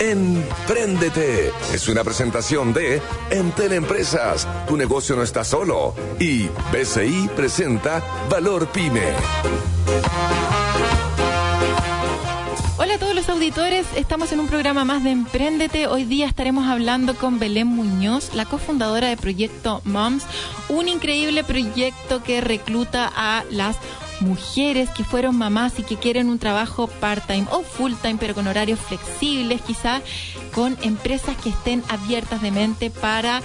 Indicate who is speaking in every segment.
Speaker 1: Empréndete es una presentación de Entel Empresas. Tu negocio no está solo. Y BCI presenta Valor Pyme.
Speaker 2: Hola a todos los auditores, estamos en un programa más de Emprendete. Hoy día estaremos hablando con Belén Muñoz, la cofundadora de Proyecto Moms, un increíble proyecto que recluta a las mujeres que fueron mamás y que quieren un trabajo part-time o full-time, pero con horarios flexibles, quizás con empresas que estén abiertas de mente para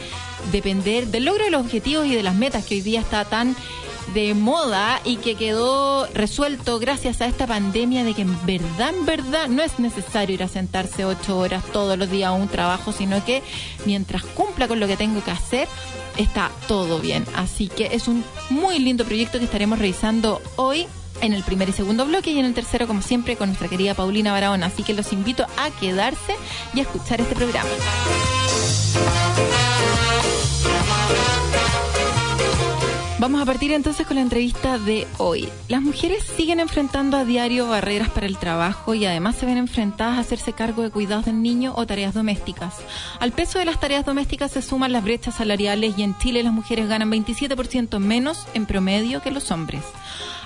Speaker 2: depender del logro de los objetivos y de las metas que hoy día está tan de moda y que quedó resuelto gracias a esta pandemia de que en verdad, en verdad no es necesario ir a sentarse ocho horas todos los días a un trabajo, sino que mientras cumpla con lo que tengo que hacer, está todo bien. Así que es un muy lindo proyecto que estaremos revisando hoy en el primer y segundo bloque y en el tercero, como siempre, con nuestra querida Paulina Barahona. Así que los invito a quedarse y a escuchar este programa. Vamos a partir entonces con la entrevista de hoy. Las mujeres siguen enfrentando a diario barreras para el trabajo y además se ven enfrentadas a hacerse cargo de cuidados del niño o tareas domésticas. Al peso de las tareas domésticas se suman las brechas salariales y en Chile las mujeres ganan 27% menos en promedio que los hombres.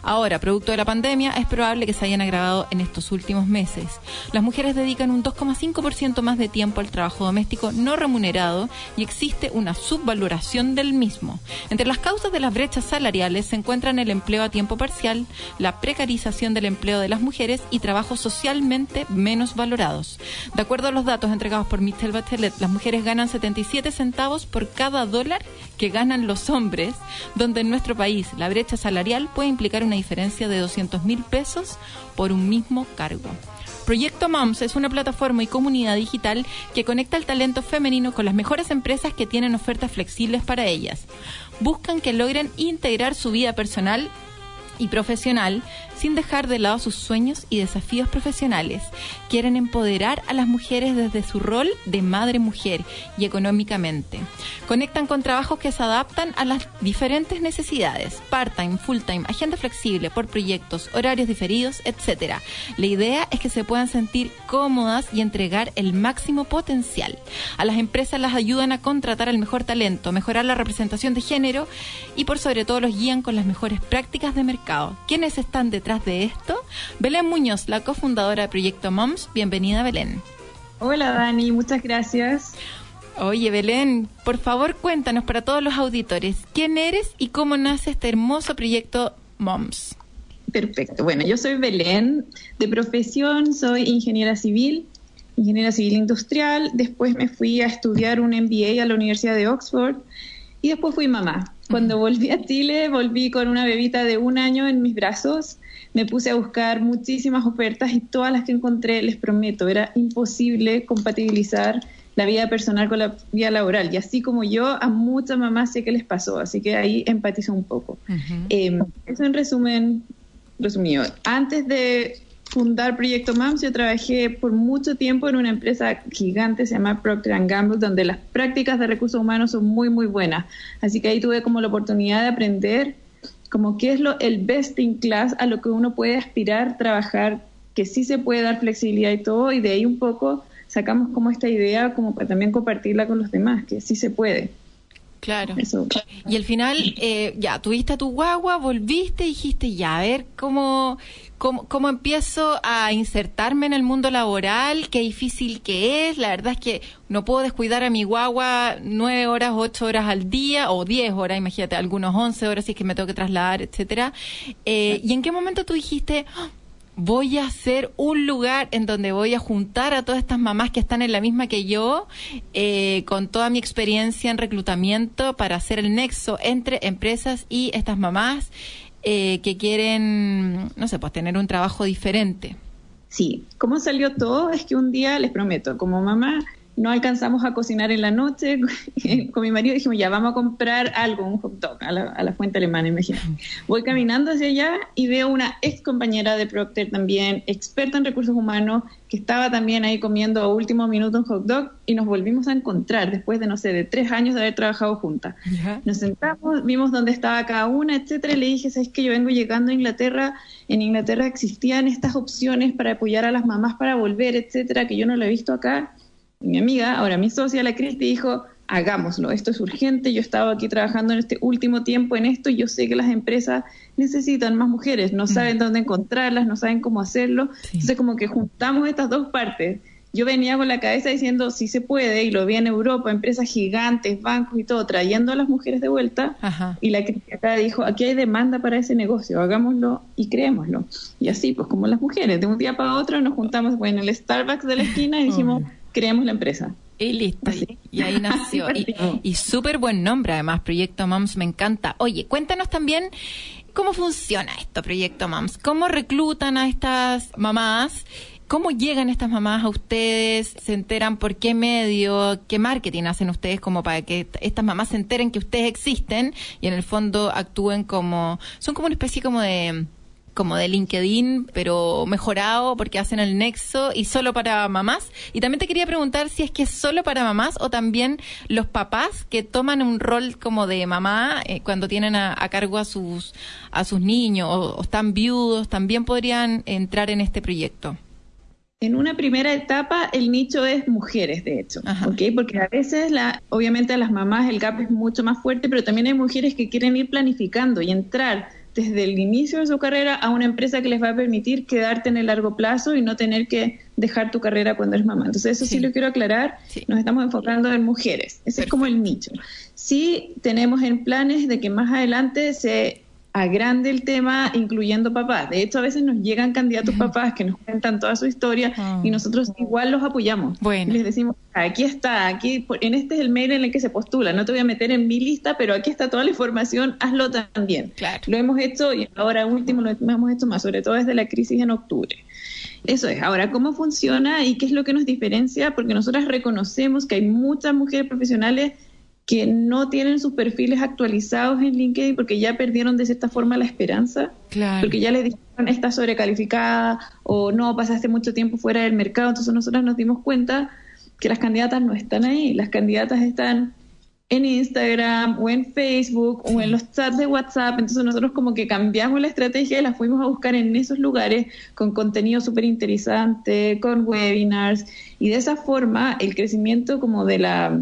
Speaker 2: Ahora, producto de la pandemia, es probable que se hayan agravado en estos últimos meses. Las mujeres dedican un 2,5% más de tiempo al trabajo doméstico no remunerado y existe una subvaloración del mismo. Entre las causas de las brechas salariales se encuentran el empleo a tiempo parcial, la precarización del empleo de las mujeres y trabajos socialmente menos valorados. De acuerdo a los datos entregados por Michelle Bachelet, las mujeres ganan 77 centavos por cada dólar que ganan los hombres, donde en nuestro país la brecha salarial puede implicar una diferencia de 200 mil pesos por un mismo cargo. Proyecto Moms es una plataforma y comunidad digital que conecta el talento femenino con las mejores empresas que tienen ofertas flexibles para ellas. Buscan que logren integrar su vida personal y profesional sin dejar de lado sus sueños y desafíos profesionales. Quieren empoderar a las mujeres desde su rol de madre-mujer y económicamente. Conectan con trabajos que se adaptan a las diferentes necesidades, part-time, full-time, agenda flexible, por proyectos, horarios diferidos, etc. La idea es que se puedan sentir cómodas y entregar el máximo potencial. A las empresas las ayudan a contratar el mejor talento, mejorar la representación de género y por sobre todo los guían con las mejores prácticas de mercado. ¿Quiénes están detrás de esto? Belén Muñoz, la cofundadora de Proyecto Moms. Bienvenida, Belén.
Speaker 3: Hola, Dani, muchas gracias.
Speaker 2: Oye, Belén, por favor cuéntanos para todos los auditores, ¿quién eres y cómo nace este hermoso proyecto Moms?
Speaker 3: Perfecto. Bueno, yo soy Belén, de profesión soy ingeniera civil, ingeniera civil industrial, después me fui a estudiar un MBA a la Universidad de Oxford y después fui mamá. Cuando volví a Chile, volví con una bebita de un año en mis brazos me puse a buscar muchísimas ofertas y todas las que encontré, les prometo, era imposible compatibilizar la vida personal con la vida laboral. Y así como yo, a muchas mamás sé que les pasó, así que ahí empatizo un poco. Em, eso en resumen, resumido. Antes de fundar Proyecto MAMS, yo trabajé por mucho tiempo en una empresa gigante, se llama Procter Gamble, donde las prácticas de recursos humanos son muy, muy buenas. Así que ahí tuve como la oportunidad de aprender como qué es lo, el best in class a lo que uno puede aspirar, trabajar, que sí se puede dar flexibilidad y todo, y de ahí un poco sacamos como esta idea como para también compartirla con los demás, que sí se puede.
Speaker 2: Claro. Y al final, eh, ya, tuviste a tu guagua, volviste y dijiste, ya, a ver cómo, cómo, empiezo a insertarme en el mundo laboral, qué difícil que es. La verdad es que no puedo descuidar a mi guagua nueve horas, ocho horas al día, o diez horas, imagínate, algunos once horas si es que me tengo que trasladar, etcétera. Eh, ¿Y en qué momento tú dijiste, voy a hacer un lugar en donde voy a juntar a todas estas mamás que están en la misma que yo, eh, con toda mi experiencia en reclutamiento para hacer el nexo entre empresas y estas mamás eh, que quieren, no sé, pues tener un trabajo diferente.
Speaker 3: Sí, ¿cómo salió todo? Es que un día, les prometo, como mamá, no alcanzamos a cocinar en la noche. Con mi marido dijimos, ya vamos a comprar algo, un hot dog, a la, fuente alemana, imagínate. Voy caminando hacia allá y veo una ex compañera de Procter también, experta en recursos humanos, que estaba también ahí comiendo a último minuto un hot dog y nos volvimos a encontrar después de, no sé, de tres años de haber trabajado juntas. Nos sentamos, vimos dónde estaba cada una, etcétera, y le dije, ¿sabes que Yo vengo llegando a Inglaterra, en Inglaterra existían estas opciones para apoyar a las mamás para volver, etcétera, que yo no lo he visto acá. Y mi amiga, ahora mi socia, la Cristi, dijo, hagámoslo, esto es urgente, yo he estado aquí trabajando en este último tiempo en esto y yo sé que las empresas necesitan más mujeres, no saben mm. dónde encontrarlas, no saben cómo hacerlo. Entonces como que juntamos estas dos partes. Yo venía con la cabeza diciendo sí se puede y lo vi en Europa, empresas gigantes, bancos y todo, trayendo a las mujeres de vuelta y la crítica dijo, aquí hay demanda para ese negocio, hagámoslo y creémoslo. Y así, pues como las mujeres, de un día para otro nos juntamos bueno, en el Starbucks de la esquina y dijimos, creemos la empresa.
Speaker 2: Y listo, y, ahí nació. y, súper buen nombre, además, Proyecto Moms, me encanta. Oye, cuéntanos también cómo funciona esto, Proyecto Moms. ¿Cómo reclutan a estas mamás? ¿Cómo llegan estas mamás a ustedes? ¿Se enteran por qué medio? ¿Qué marketing hacen ustedes como para que estas mamás se enteren que ustedes existen y en el fondo actúen como... Son como una especie como de como de LinkedIn, pero mejorado porque hacen el nexo y solo para mamás. Y también te quería preguntar si es que es solo para mamás o también los papás que toman un rol como de mamá eh, cuando tienen a, cargo a sus, a sus niños o, están viudos, también podrían entrar en este proyecto.
Speaker 3: En una primera etapa el nicho es mujeres, de hecho, porque a veces, la, obviamente a las mamás el gap es mucho más fuerte, pero también hay mujeres que quieren ir planificando y entrar desde el inicio de su carrera a una empresa que les va a permitir quedarte en el largo plazo y no tener que dejar tu carrera cuando eres mamá. Entonces eso sí, lo quiero aclarar, nos estamos enfocando en mujeres, ese es como el nicho. Sí tenemos en planes de que más adelante se agrande el tema incluyendo papás. De hecho, a veces nos llegan candidatos papás que nos cuentan toda su historia y ah. nosotros igual los apoyamos. Bueno. Les decimos, aquí está, aquí en este es el mail en el que se postula. No te voy a meter en mi lista, pero aquí está toda la información, hazlo también. Claro. Lo hemos hecho y ahora último lo hemos hecho más, sobre todo desde la crisis en octubre. Eso es. Ahora, ¿cómo funciona y qué es lo que nos diferencia? Porque nosotras reconocemos que hay muchas mujeres profesionales que no tienen sus perfiles actualizados en LinkedIn porque ya perdieron de cierta forma la esperanza, porque ya les dijeron está sobrecalificada o no pasaste mucho tiempo fuera del mercado, entonces nosotros nos dimos cuenta que las candidatas no están ahí, las candidatas están en Instagram o en Facebook o en los chats de WhatsApp, entonces nosotros como que cambiamos la estrategia y las fuimos a buscar en esos lugares con contenido súper interesante, con webinars. Y de esa forma el crecimiento como de la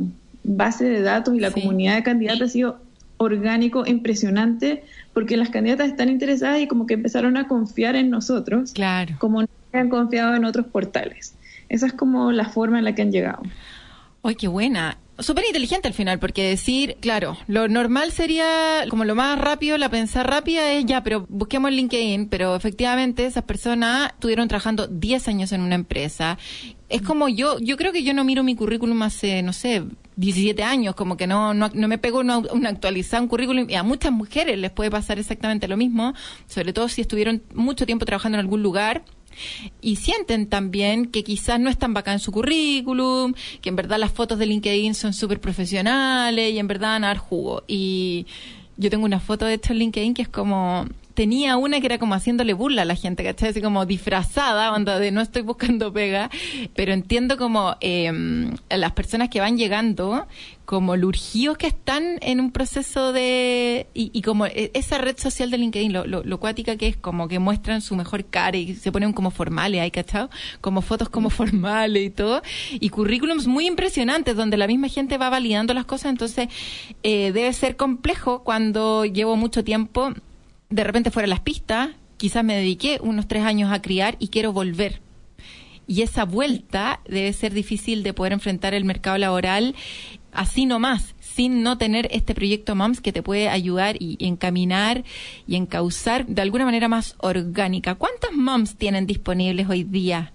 Speaker 3: base de datos y la comunidad de candidatos ha sido orgánico, impresionante, porque las candidatas están interesadas y como que empezaron a confiar en nosotros, claro. como no han confiado en otros portales. Esa es como la forma en la que han llegado.
Speaker 2: ¡Ay, qué buena! Súper inteligente al final, porque decir, claro, lo normal sería, como lo más rápido, la pensar rápida es ya, pero busquemos LinkedIn, pero efectivamente esas personas estuvieron trabajando 10 años en una empresa. Es como yo, yo creo que yo no miro mi currículum hace, no sé, 17 años, como que no, no, no me pego una, una actualizada, un currículum, y a muchas mujeres les puede pasar exactamente lo mismo, sobre todo si estuvieron mucho tiempo trabajando en algún lugar y sienten también que quizás no están bacán su currículum, que en verdad las fotos de LinkedIn son súper profesionales y en verdad van a dar jugo. Y yo tengo una foto de hecho en LinkedIn que es como tenía una que era como haciéndole burla a la gente, ¿cachai? Así como disfrazada, onda de no estoy buscando pega, pero entiendo como eh, las personas que van llegando, como lurgíos que están en un proceso de... Y, como e, esa red social de LinkedIn, lo, lo, cuática que es como que muestran su mejor cara y se ponen como formales, ¿hay cachado? Como fotos como formales y todo. Y currículums muy impresionantes donde la misma gente va validando las cosas, entonces eh, debe ser complejo cuando llevo mucho tiempo de repente fuera las pistas, quizás me dediqué unos tres años a criar y quiero volver. Y esa vuelta debe ser difícil de poder enfrentar el mercado laboral así nomás, sin no tener este proyecto MAMS que te puede ayudar y, encaminar y encauzar de alguna manera más orgánica. ¿Cuántas MAMS tienen disponibles hoy día?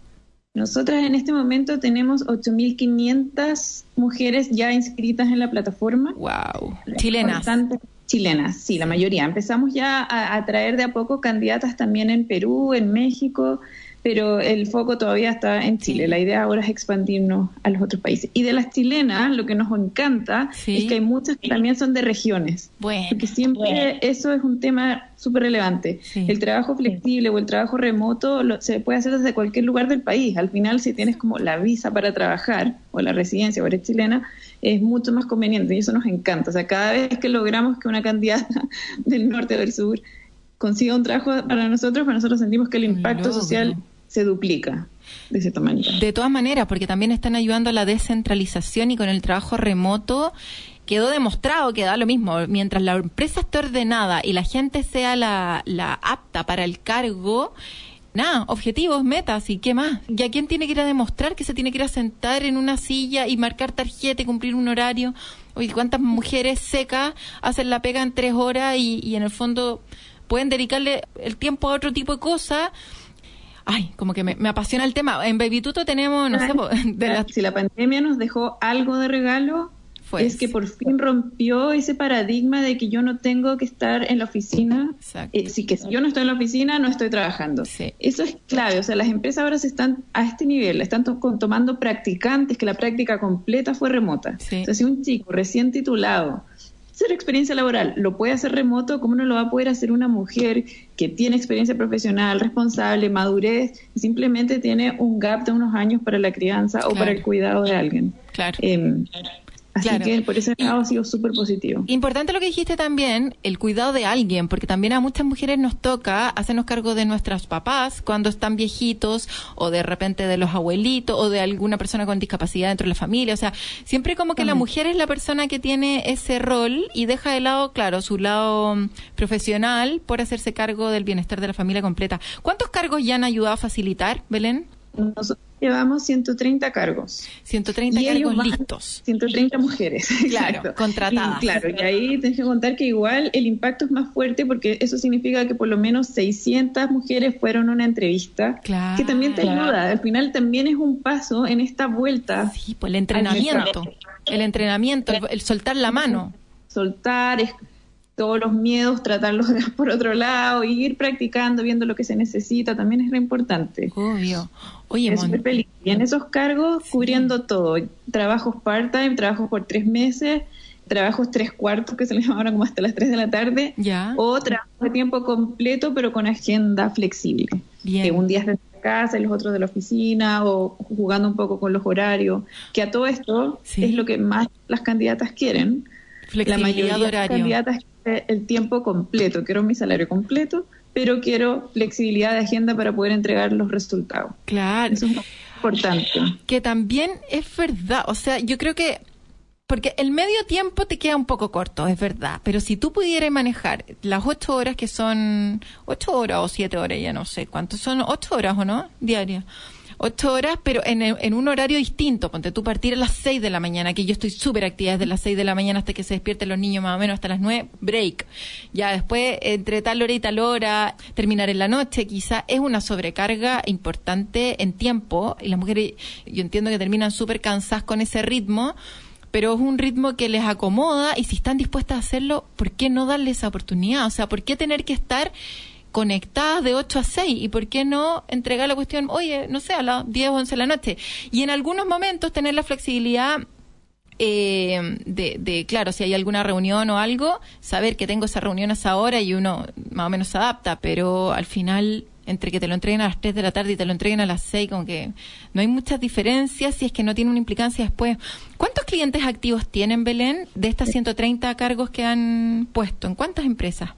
Speaker 3: Nosotras en este momento tenemos 8.500 mujeres ya inscritas en la plataforma.
Speaker 2: ¡Wow! Chilenas
Speaker 3: chilenas, sí, la mayoría. Empezamos ya a, traer de a poco candidatas también en Perú, en México, pero el foco todavía está en Chile. La idea ahora es expandirnos a los otros países. Y de las chilenas, lo que nos encanta es que hay muchas que también son de regiones. porque siempre eso es un tema súper relevante. El trabajo flexible o el trabajo remoto se puede hacer desde cualquier lugar del país. Al final, si tienes como la visa para trabajar o la residencia o eres chilena, es mucho más conveniente y eso nos encanta. O sea, cada vez que logramos que una candidata del norte o del sur consiga un trabajo para nosotros, para nosotros sentimos que el impacto social se duplica de cierta manera.
Speaker 2: De todas maneras, porque también están ayudando a la descentralización y con el trabajo remoto quedó demostrado que da lo mismo. Mientras la empresa esté ordenada y la gente sea la, la apta para el cargo, nada, objetivos, metas y qué más. ¿Y a quién tiene que ir a demostrar que se tiene que ir a sentar en una silla y marcar tarjeta y cumplir un horario? Oye, ¿cuántas mujeres secas hacen la pega en tres horas y, y en el fondo pueden dedicarle el tiempo a otro tipo de cosas? Ay, como que me, apasiona el tema. En Baby Tuto tenemos, no sé,
Speaker 3: si la pandemia nos dejó algo de regalo, es que por fin rompió ese paradigma de que yo no tengo que estar en la oficina. Eh, si que si yo no estoy en la oficina, no estoy trabajando. Eso es clave. O sea, las empresas ahora se están a este nivel, están tomando practicantes que la práctica completa fue remota. O sea, si un chico recién titulado hacer experiencia laboral lo puede hacer remoto, ¿cómo no lo va a poder hacer una mujer que tiene experiencia profesional, responsable, madurez, y simplemente tiene un gap de unos años para la crianza o para el cuidado de alguien?
Speaker 2: Claro.
Speaker 3: Em, Así que por ese lado ha sido súper positivo.
Speaker 2: Importante lo que dijiste también, el cuidado de alguien, porque también a muchas mujeres nos toca hacernos cargo de nuestros papás cuando están viejitos o de repente de los abuelitos o de alguna persona con discapacidad dentro de la familia. O sea, siempre como que la mujer es la persona que tiene ese rol y deja de lado, claro, su lado mm, profesional por hacerse cargo del bienestar de la familia completa. ¿Cuántos cargos ya han ayudado a facilitar, Belén?
Speaker 3: Nosotros llevamos 130 cargos.
Speaker 2: 130 cargos listos.
Speaker 3: 130 mujeres.
Speaker 2: Claro, contratadas.
Speaker 3: claro, y ahí tienes que contar que igual el impacto es más fuerte porque eso significa que por lo menos 600 mujeres fueron a una entrevista.
Speaker 2: Claro.
Speaker 3: Que también te ayuda. Al final también es un paso en esta vuelta.
Speaker 2: Sí, pues el entrenamiento. El entrenamiento, el, soltar la mano.
Speaker 3: Soltar, todos los miedos, tratarlos por otro lado, y ir practicando, viendo lo que se necesita, también es re importante.
Speaker 2: Obvio. Oye,
Speaker 3: es Y en esos cargos, cubriendo todo, trabajos part-time, trabajos por tres meses, trabajos tres cuartos, que se les llama como hasta las tres de la tarde,
Speaker 2: ya.
Speaker 3: o trabajo de tiempo completo, pero con agenda flexible.
Speaker 2: Bien.
Speaker 3: Que un día está en casa y los otros de la oficina, o jugando un poco con los horarios, que a todo esto es lo que más las candidatas quieren.
Speaker 2: La mayoría de,
Speaker 3: las candidatas el tiempo completo, quiero mi salario completo, pero quiero flexibilidad de agenda para poder entregar los resultados.
Speaker 2: Claro.
Speaker 3: Eso es importante.
Speaker 2: Que también es verdad, o sea, yo creo que porque el medio tiempo te queda un poco corto, es verdad, pero si tú pudieras manejar las ocho horas que son, ocho horas o siete horas, ya no sé cuántos son, ocho horas o no, diarias ocho horas, pero en, un horario distinto. Ponte tú partir a las seis de la mañana, que yo estoy súper activa desde las seis de la mañana hasta que se despierten los niños más o menos hasta las nueve, break. Ya después, entre tal hora y tal hora, terminar en la noche, quizá es una sobrecarga importante en tiempo. Y las mujeres, yo entiendo que terminan súper cansadas con ese ritmo pero es un ritmo que les acomoda y si están dispuestas a hacerlo, ¿por qué no darle esa oportunidad? O sea, ¿por qué tener que estar conectadas de 8 a 6 y por qué no entregar la cuestión, oye, no sé, a las 10 o 11 de la noche. Y en algunos momentos tener la flexibilidad eh, de, claro, si hay alguna reunión o algo, saber que tengo esa reunión a esa hora y uno más o menos se adapta, pero al final entre que te lo entreguen a las 3 de la tarde y te lo entreguen a las 6, como que no hay muchas diferencias si es que no tiene una implicancia después. ¿Cuántos clientes activos tienen, Belén, de estas 130 cargos que han puesto? ¿En cuántas empresas?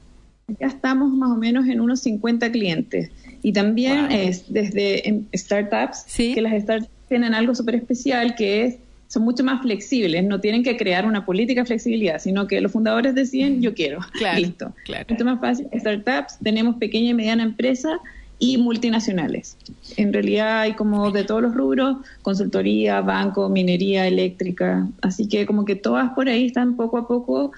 Speaker 3: Ya estamos más o menos en unos 50 clientes. Y también es desde startups, que las startups tienen algo súper especial que es son mucho más flexibles, no tienen que crear una política de flexibilidad, sino que los fundadores deciden, yo quiero,
Speaker 2: claro,
Speaker 3: listo.
Speaker 2: Claro.
Speaker 3: Mucho más fácil. Startups, tenemos pequeña y mediana empresa y multinacionales. En realidad hay como de todos los rubros, consultoría, banco, minería, eléctrica, así que como que todas por ahí están poco a poco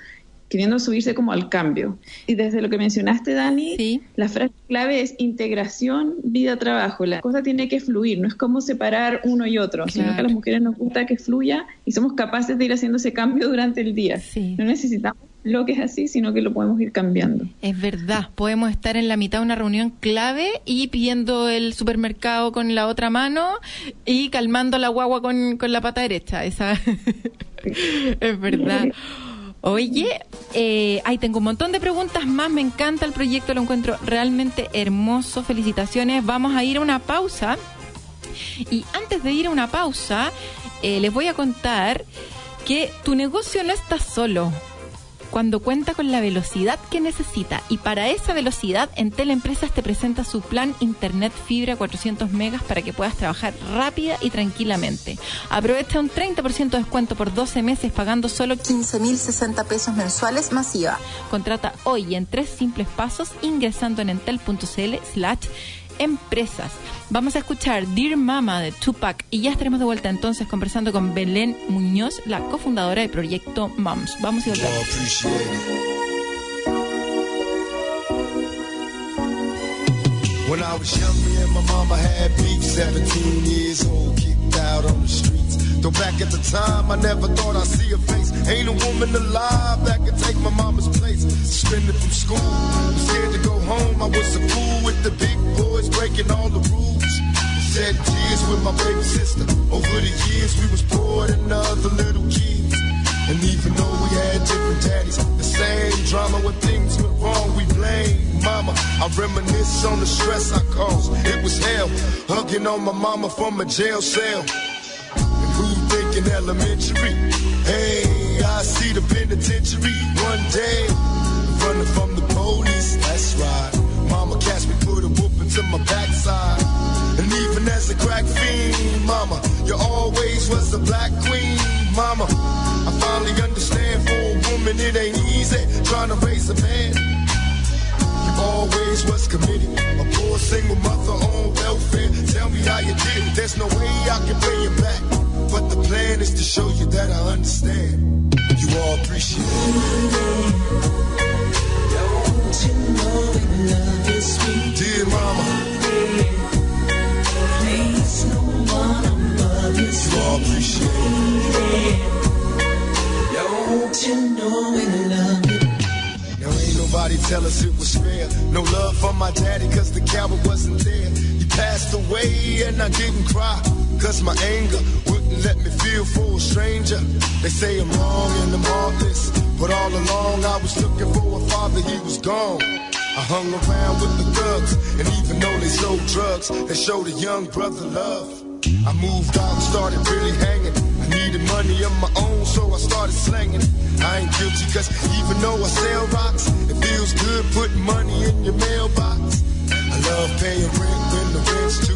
Speaker 3: queriendo subirse como al cambio. Y desde lo que mencionaste, Dani, la frase clave es integración, vida-trabajo. La cosa tiene que fluir, no es como separar uno y otro, sino que a las mujeres nos gusta que fluya y somos capaces de ir haciendo ese cambio durante el día. No necesitamos lo que es así, sino que lo podemos ir cambiando.
Speaker 2: Es verdad, podemos estar en la mitad de una reunión clave y pidiendo el supermercado con la otra mano y calmando la guagua con, con la pata derecha. Esa es verdad. Oye, eh, ahí tengo un montón de preguntas más. Me encanta el proyecto, lo encuentro realmente hermoso. Felicitaciones. Vamos a ir a una pausa. Y antes de ir a una pausa, eh, les voy a contar que tu negocio no está solo cuando cuenta con la velocidad que necesita. Y para esa velocidad, Entel Empresas te presenta su plan Internet Fibra 400 megas para que puedas trabajar rápida y tranquilamente. Aprovecha un 30% de descuento por 12 meses pagando solo 15.060 pesos mensuales masiva. Contrata hoy en tres simples pasos ingresando en entel.cl slash empresas. Vamos a escuchar Dear Mama de Tupac y ya estaremos de vuelta entonces conversando con Belén Muñoz, la cofundadora del proyecto Moms. Vamos y volvemos.
Speaker 4: When I was young, me and my mama had beef, 17 years old, kicked out on the streets. Though back at the time, I never thought I'd see her face. Ain't a woman alive that could take my mama's place. Suspended from school, scared to go home. I was a fool with the big boys breaking all the rules. Shed tears with my baby sister. Over the years, we was poor than other little kids. And even though we had different daddies, the same drama when things went wrong, we blame mama. I reminisce on the stress I caused. It was hell, hugging on my mama from a jail cell. And who thinking elementary? Hey, I see the penitentiary one day. Running from the police, that's right. Mama catch me, put a whooping to my backside. And even as a crack fiend, mama, you always was the black queen, mama. I finally understand for a woman it ain't easy trying to raise a man. You always was committed, a poor single mother on welfare. Tell me how you did it. There's no way I can pay you back, but the plan is to show you that I understand. You all appreciate it. Dear mama,
Speaker 5: you
Speaker 4: all appreciate it.
Speaker 5: Don't you know we love you?
Speaker 4: Now ain't nobody tell us it was fair. No love for my daddy cause the coward wasn't there. He passed away and I didn't cry. Cause my anger wouldn't let me feel for a stranger. They say I'm wrong and I'm heartless. But all along I was looking for a father, he was gone. I hung around with the thugs, and even though they sold drugs, they showed a young brother love. I moved out and started really hanging. I needed money of my own, so I started slanging. I ain't guilty, cause even though I sell rocks, it feels good putting money in your mailbox. I love paying rent when the rent's due.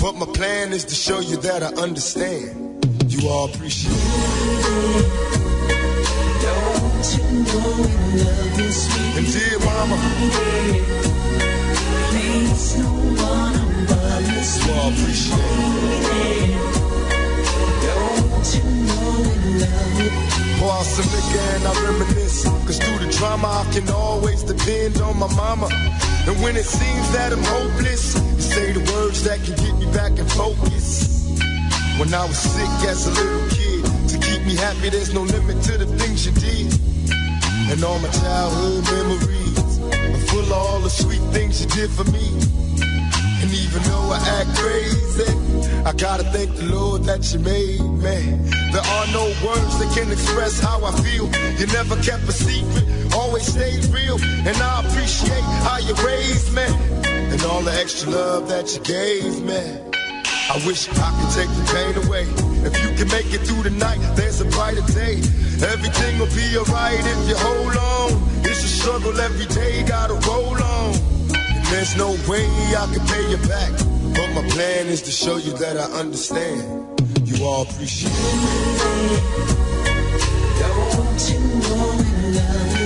Speaker 4: But my plan is to show you that I understand. You all appreciate it. And dear mama,
Speaker 5: Place no one you
Speaker 4: all appreciate it. Pour out some and I reminisce. Cause through the drama, I can always depend on my mama. And when it seems that I'm hopeless, you say the words that can get me back in focus. When I was sick as a little kid, to keep me happy, there's no limit to the things you did. And all my childhood memories are full of all the sweet things you did for me. And even though I act crazy, I gotta thank the Lord that you made me. There are no words that can express how I feel. You never kept a secret, always stayed real. And I appreciate how you raised me. And all the extra love that you gave me. I wish I could take the pain away. If you can make it through the night, there's a brighter day. Everything will be alright if you hold on. It's a struggle every day, gotta roll on. And there's no way I can pay you back. But my plan is to show you that I understand. You all appreciate it.
Speaker 5: Don't you know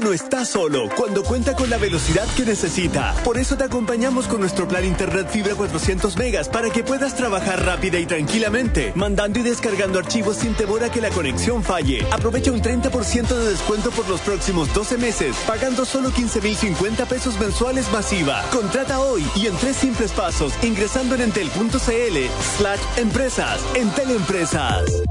Speaker 6: no está solo cuando cuenta con la velocidad que necesita. Por eso te acompañamos con nuestro plan Internet Fibra 400 megas para que puedas trabajar rápida y tranquilamente, mandando y descargando archivos sin temor a que la conexión falle. Aprovecha un 30% de descuento por los próximos 12 meses, pagando solo 15.050 pesos mensuales masiva. Contrata hoy y en tres simples pasos, ingresando en entel.cl slash empresas. Entel Empresas.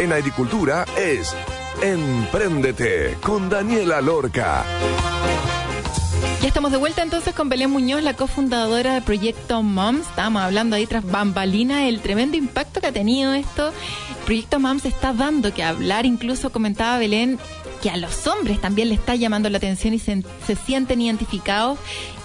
Speaker 1: En agricultura es Empréndete con Daniela Lorca.
Speaker 2: Ya estamos de vuelta entonces con Belén Muñoz, la cofundadora de Proyecto Moms. Estábamos hablando ahí tras bambalina el tremendo impacto que ha tenido esto. Proyecto Moms está dando que hablar, incluso comentaba Belén que a los hombres también le está llamando la atención y se, se sienten identificados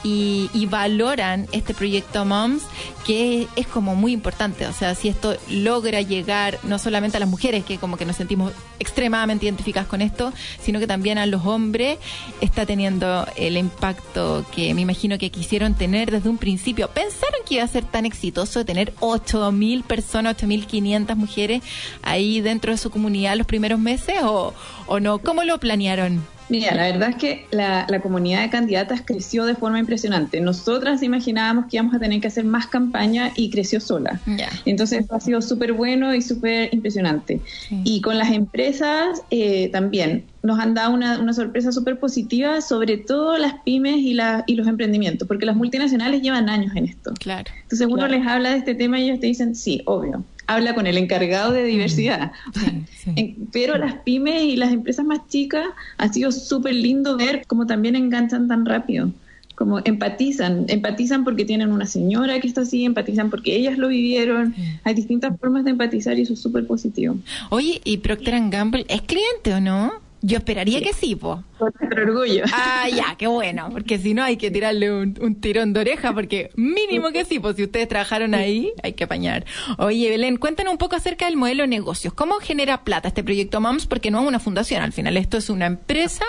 Speaker 2: y, y valoran este proyecto Moms, que es como muy importante. O sea, si esto logra llegar no solamente a las mujeres, que como que nos sentimos extremadamente identificadas con esto, sino que también a los hombres, está teniendo el impacto que me imagino que quisieron tener desde un principio. ¿Pensaron que iba a ser tan exitoso de tener 8.000 personas, 8.500 mujeres ahí dentro de su comunidad los primeros meses o, o no? ¿Cómo lo planearon?
Speaker 3: Mira, la verdad es que la, la, comunidad de candidatas creció de forma impresionante. Nosotras imaginábamos que íbamos a tener que hacer más campaña y creció sola.
Speaker 2: Ya.
Speaker 3: Entonces ha sido súper bueno y súper impresionante.
Speaker 2: Sí.
Speaker 3: Y con las empresas eh, también nos han dado una, una sorpresa súper positiva, sobre todo las pymes y, la, y los emprendimientos, porque las multinacionales llevan años en esto.
Speaker 2: Claro.
Speaker 3: Entonces uno
Speaker 2: Claro.
Speaker 3: les habla de este tema y ellos te dicen, sí, obvio. Habla con el encargado de diversidad.
Speaker 2: Sí, sí.
Speaker 3: En- Pero las pymes y las empresas más chicas ha sido súper lindo ver cómo también enganchan tan rápido. Como empatizan, empatizan porque tienen una señora que está así, empatizan porque ellas lo vivieron. Hay distintas formas de empatizar y eso es súper positivo.
Speaker 2: Oye, ¿y Procter Gamble es cliente o no? Yo esperaría que sí, po.
Speaker 3: Con nuestro orgullo.
Speaker 2: Ah, ya, qué bueno, porque si no hay que tirarle un, un tirón de oreja, porque mínimo que sí, pues si ustedes trabajaron ahí, hay que apañar. Oye, Belén, cuéntanos un poco acerca del modelo de negocios. ¿Cómo genera plata este proyecto MAMS? Porque no es una fundación, al final esto es una empresa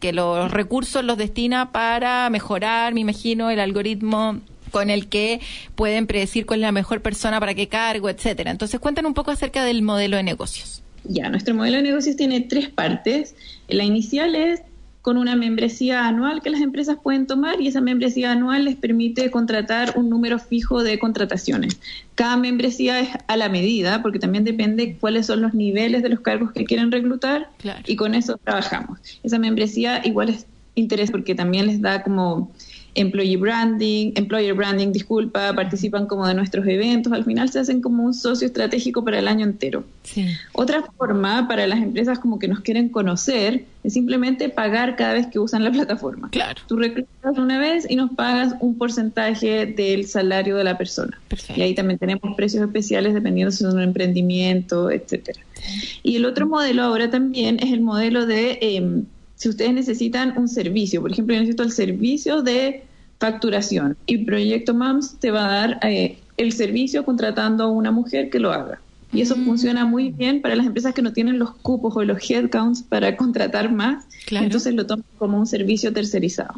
Speaker 2: que los recursos los destina para mejorar, me imagino, el algoritmo con el que pueden predecir cuál es la mejor persona para qué cargo, etcétera. Entonces, cuéntanos un poco acerca del modelo de negocios.
Speaker 3: Ya, nuestro modelo de negocios tiene tres partes. La inicial es con una membresía anual que las empresas pueden tomar y esa membresía anual les permite contratar un número fijo de contrataciones. Cada membresía es a la medida porque también depende cuáles son los niveles de los cargos que quieren reclutar
Speaker 2: Claro.
Speaker 3: y con eso trabajamos. Esa membresía igual es interés porque también les da como employee branding, employer branding, disculpa, participan como de nuestros eventos, al final se hacen como un socio estratégico para el año entero.
Speaker 2: Sí.
Speaker 3: Otra forma para las empresas como que nos quieren conocer es simplemente pagar cada vez que usan la plataforma.
Speaker 2: Claro.
Speaker 3: Tú reclutas una vez y nos pagas un porcentaje del salario de la persona.
Speaker 2: Perfecto.
Speaker 3: Y ahí también tenemos precios especiales dependiendo si es un emprendimiento, etcétera. Y el otro modelo ahora también es el modelo de eh, si ustedes necesitan un servicio, por ejemplo, yo necesito el servicio de facturación y Proyecto MAMS te va a dar eh, el servicio contratando a una mujer que lo haga. Y eso
Speaker 2: Mm.
Speaker 3: funciona muy bien para las empresas que no tienen los cupos o los headcounts para contratar más.
Speaker 2: Claro.
Speaker 3: Entonces lo toman como un servicio tercerizado.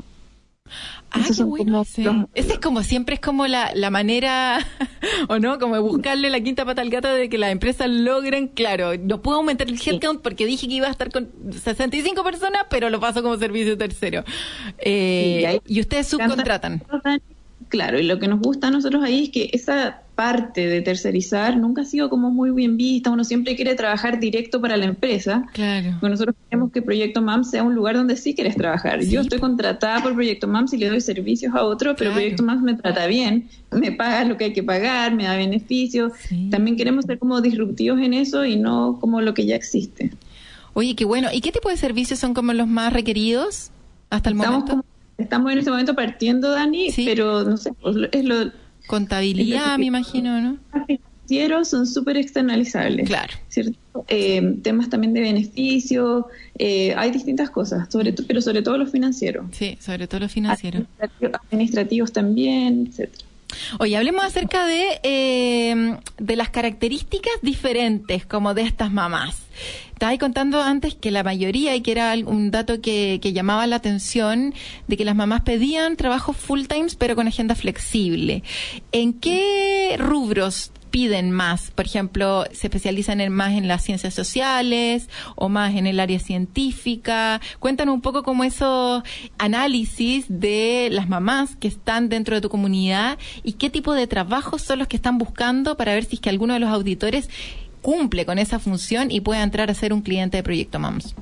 Speaker 2: Ah,
Speaker 3: Esos
Speaker 2: qué bueno. sí.
Speaker 3: los-
Speaker 2: Ese es como siempre es como la, la manera, o no, como de buscarle la quinta pata al gato de que las empresas logren, claro, no puedo aumentar el headcount porque dije que iba a estar con 65 personas, pero lo paso como servicio tercero. Eh,
Speaker 3: Sí, y
Speaker 2: ustedes subcontratan.
Speaker 3: Claro, y lo que nos gusta a nosotros ahí es que esa parte de tercerizar nunca ha sido como muy bien vista. Uno siempre quiere trabajar directo para la empresa.
Speaker 2: Claro.
Speaker 3: Nosotros queremos que Proyecto MAMS sea un lugar donde sí quieres trabajar.
Speaker 2: Sí.
Speaker 3: Yo estoy contratada por Proyecto MAMS y le doy servicios a otro, pero
Speaker 2: Claro.
Speaker 3: Proyecto MAMS me trata bien, me paga lo que hay que pagar, me da beneficios.
Speaker 2: Sí.
Speaker 3: También queremos ser como disruptivos en eso y no como lo que ya existe.
Speaker 2: Oye, qué bueno. ¿Y qué tipo de servicios son como los más requeridos hasta el
Speaker 3: Estamos,
Speaker 2: momento?
Speaker 3: Estamos en este momento partiendo, Dani,
Speaker 2: Sí.
Speaker 3: pero no sé, pues, es lo,
Speaker 2: Contabilidad,
Speaker 3: es-
Speaker 2: me imagino, ¿no?
Speaker 3: financieros son súper externalizables.
Speaker 2: Claro.
Speaker 3: ¿cierto? Eh, temas también de beneficio, eh, hay distintas cosas, sobre pero sobre todo los financieros.
Speaker 2: Sí, sobre todo los financieros.
Speaker 3: Administrativos, administrativos también, etcétera.
Speaker 2: Oye, hablemos acerca de, eh, de las características diferentes como de estas mamás. Estaba ahí contando antes que la mayoría, y que era un dato que, que llamaba la atención, de que las mamás pedían trabajo full time pero con agenda flexible. ¿En qué rubros piden más? Por ejemplo, ¿se especializan en más en las ciencias sociales o más en el área científica? Cuéntanos un poco cómo esos análisis de las mamás que están dentro de tu comunidad y qué tipo de trabajos son los que están buscando para ver si es que alguno de los auditores cumple con esa función y pueda entrar a ser un cliente de Proyecto MAMS.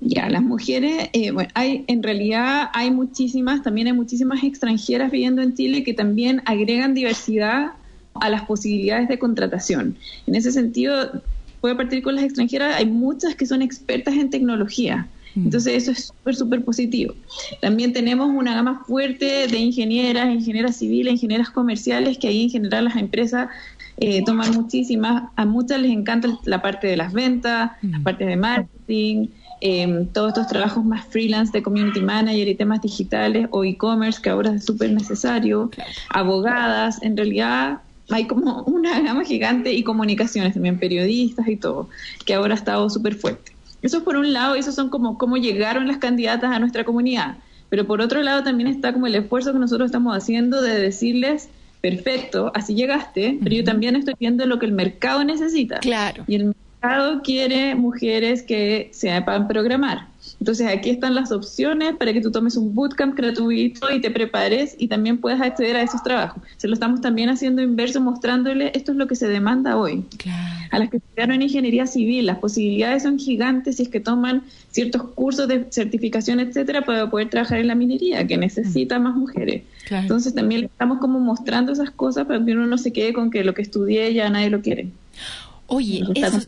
Speaker 3: Ya, las mujeres, eh, bueno, hay, en realidad hay muchísimas, también hay muchísimas extranjeras viviendo en Chile que también agregan diversidad a las posibilidades de contratación. En ese sentido, voy a partir con las extranjeras, hay muchas que son expertas en tecnología. Entonces eso es súper, súper positivo. También tenemos una gama fuerte de ingenieras, ingenieras civiles, ingenieras comerciales, que ahí en general las empresas eh, toman muchísimas. A muchas les encanta la parte de las ventas, la parte de marketing, eh, todos estos trabajos más freelance de community manager y temas digitales o e-commerce, que ahora es súper necesario, abogadas, en realidad hay como una gama gigante y comunicaciones también, periodistas y todo, que ahora ha estado súper fuerte. Eso por un lado, esos son como cómo llegaron las candidatas a nuestra comunidad. Pero por otro lado también está como el esfuerzo que nosotros estamos haciendo de decirles, perfecto, así llegaste, pero yo también estoy viendo lo que el mercado necesita.
Speaker 2: Claro.
Speaker 3: Y el mercado quiere mujeres que sepan programar. Entonces aquí están las opciones para que tú tomes un bootcamp gratuito y te prepares y también puedas acceder a esos trabajos. Se lo estamos también haciendo inverso, mostrándole esto es lo que se demanda hoy.
Speaker 2: Claro.
Speaker 3: A las que estudiaron ingeniería civil, las posibilidades son gigantes si es que toman ciertos cursos de certificación, etcétera, para poder trabajar en la minería, que necesita más mujeres.
Speaker 2: Claro.
Speaker 3: Entonces también le estamos como mostrando esas cosas para que uno no se quede con que lo que estudié ya nadie lo quiere.
Speaker 2: Oye, eso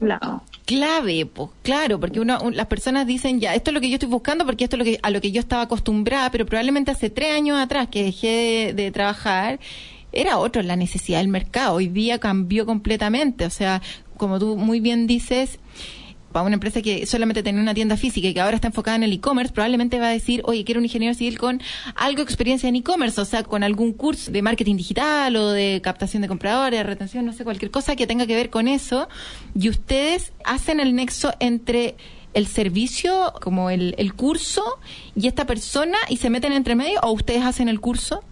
Speaker 3: lados.
Speaker 2: clave, pues claro, porque uno, un- las personas dicen ya, esto es lo que yo estoy buscando porque esto es lo que, a lo que yo estaba acostumbrada, pero probablemente hace tres años atrás que dejé de, de trabajar, era otro la necesidad del mercado. Hoy día cambió completamente. O sea, como tú muy bien dices, para una empresa que solamente tenía una tienda física y que ahora está enfocada en el e-commerce, probablemente va a decir, oye, quiero un ingeniero civil con algo de experiencia en e-commerce, o sea, con algún curso de marketing digital o de captación de compradores, retención, no sé, cualquier cosa que tenga que ver con eso. Y ustedes hacen el nexo entre el servicio, como el, el curso, y esta persona, y se meten entre medio, o ustedes hacen el curso.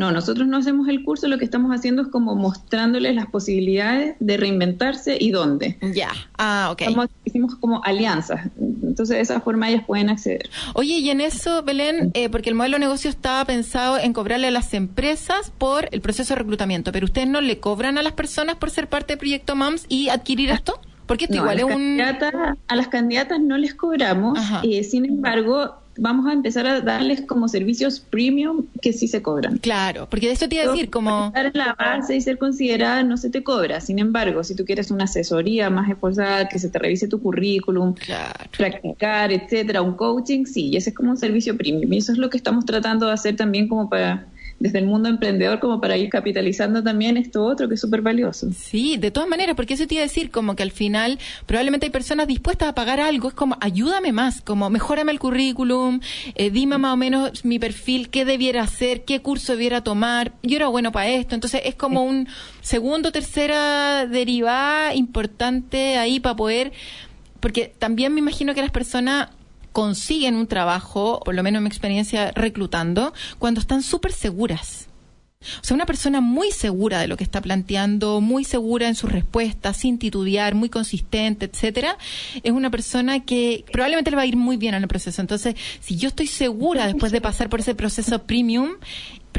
Speaker 3: No, nosotros no hacemos el curso, lo que estamos haciendo es como mostrándoles las posibilidades de reinventarse y dónde.
Speaker 2: Ya. Ah, ok.
Speaker 3: Estamos- hicimos como alianzas, entonces de esa forma ellas pueden acceder.
Speaker 2: Oye, y en eso, Belén, eh, porque el modelo de negocio estaba pensado en cobrarle a las empresas por el proceso de reclutamiento, pero ustedes no le cobran a las personas por ser parte del proyecto MAMS y adquirir esto? Porque esto
Speaker 3: No,
Speaker 2: igual
Speaker 3: a,
Speaker 2: es un...
Speaker 3: a las candidatas no les cobramos, eh, sin embargo, vamos a empezar a darles como servicios premium que sí se cobran.
Speaker 2: Claro, porque de esto te iba a decir, como...
Speaker 3: Estar en la base y ser considerada no se te cobra. Sin embargo, si tú quieres una asesoría más esforzada, que se te revise tu currículum,
Speaker 2: Claro.
Speaker 3: practicar, etcétera, un coaching, sí, y ese es como un servicio premium. Y eso es lo que estamos tratando de hacer también como para, desde el mundo emprendedor, como para ir capitalizando también esto otro que es súper valioso.
Speaker 2: Sí, de todas maneras, porque eso te iba a decir, como que al final probablemente hay personas dispuestas a pagar algo, es como ayúdame más, como mejórame el currículum, eh, dime más o menos mi perfil, qué debiera hacer, qué curso debiera tomar, yo era bueno para esto, entonces es como un segundo, tercera derivada importante ahí para poder, porque también me imagino que las personas consiguen un trabajo, por lo menos en mi experiencia reclutando, cuando están súper seguras. O sea, una persona muy segura de lo que está planteando, muy segura en sus respuestas, sin titubear, muy consistente, etcétera, es una persona que probablemente le va a ir muy bien en el proceso. Entonces, si yo estoy segura después de pasar por ese proceso premium,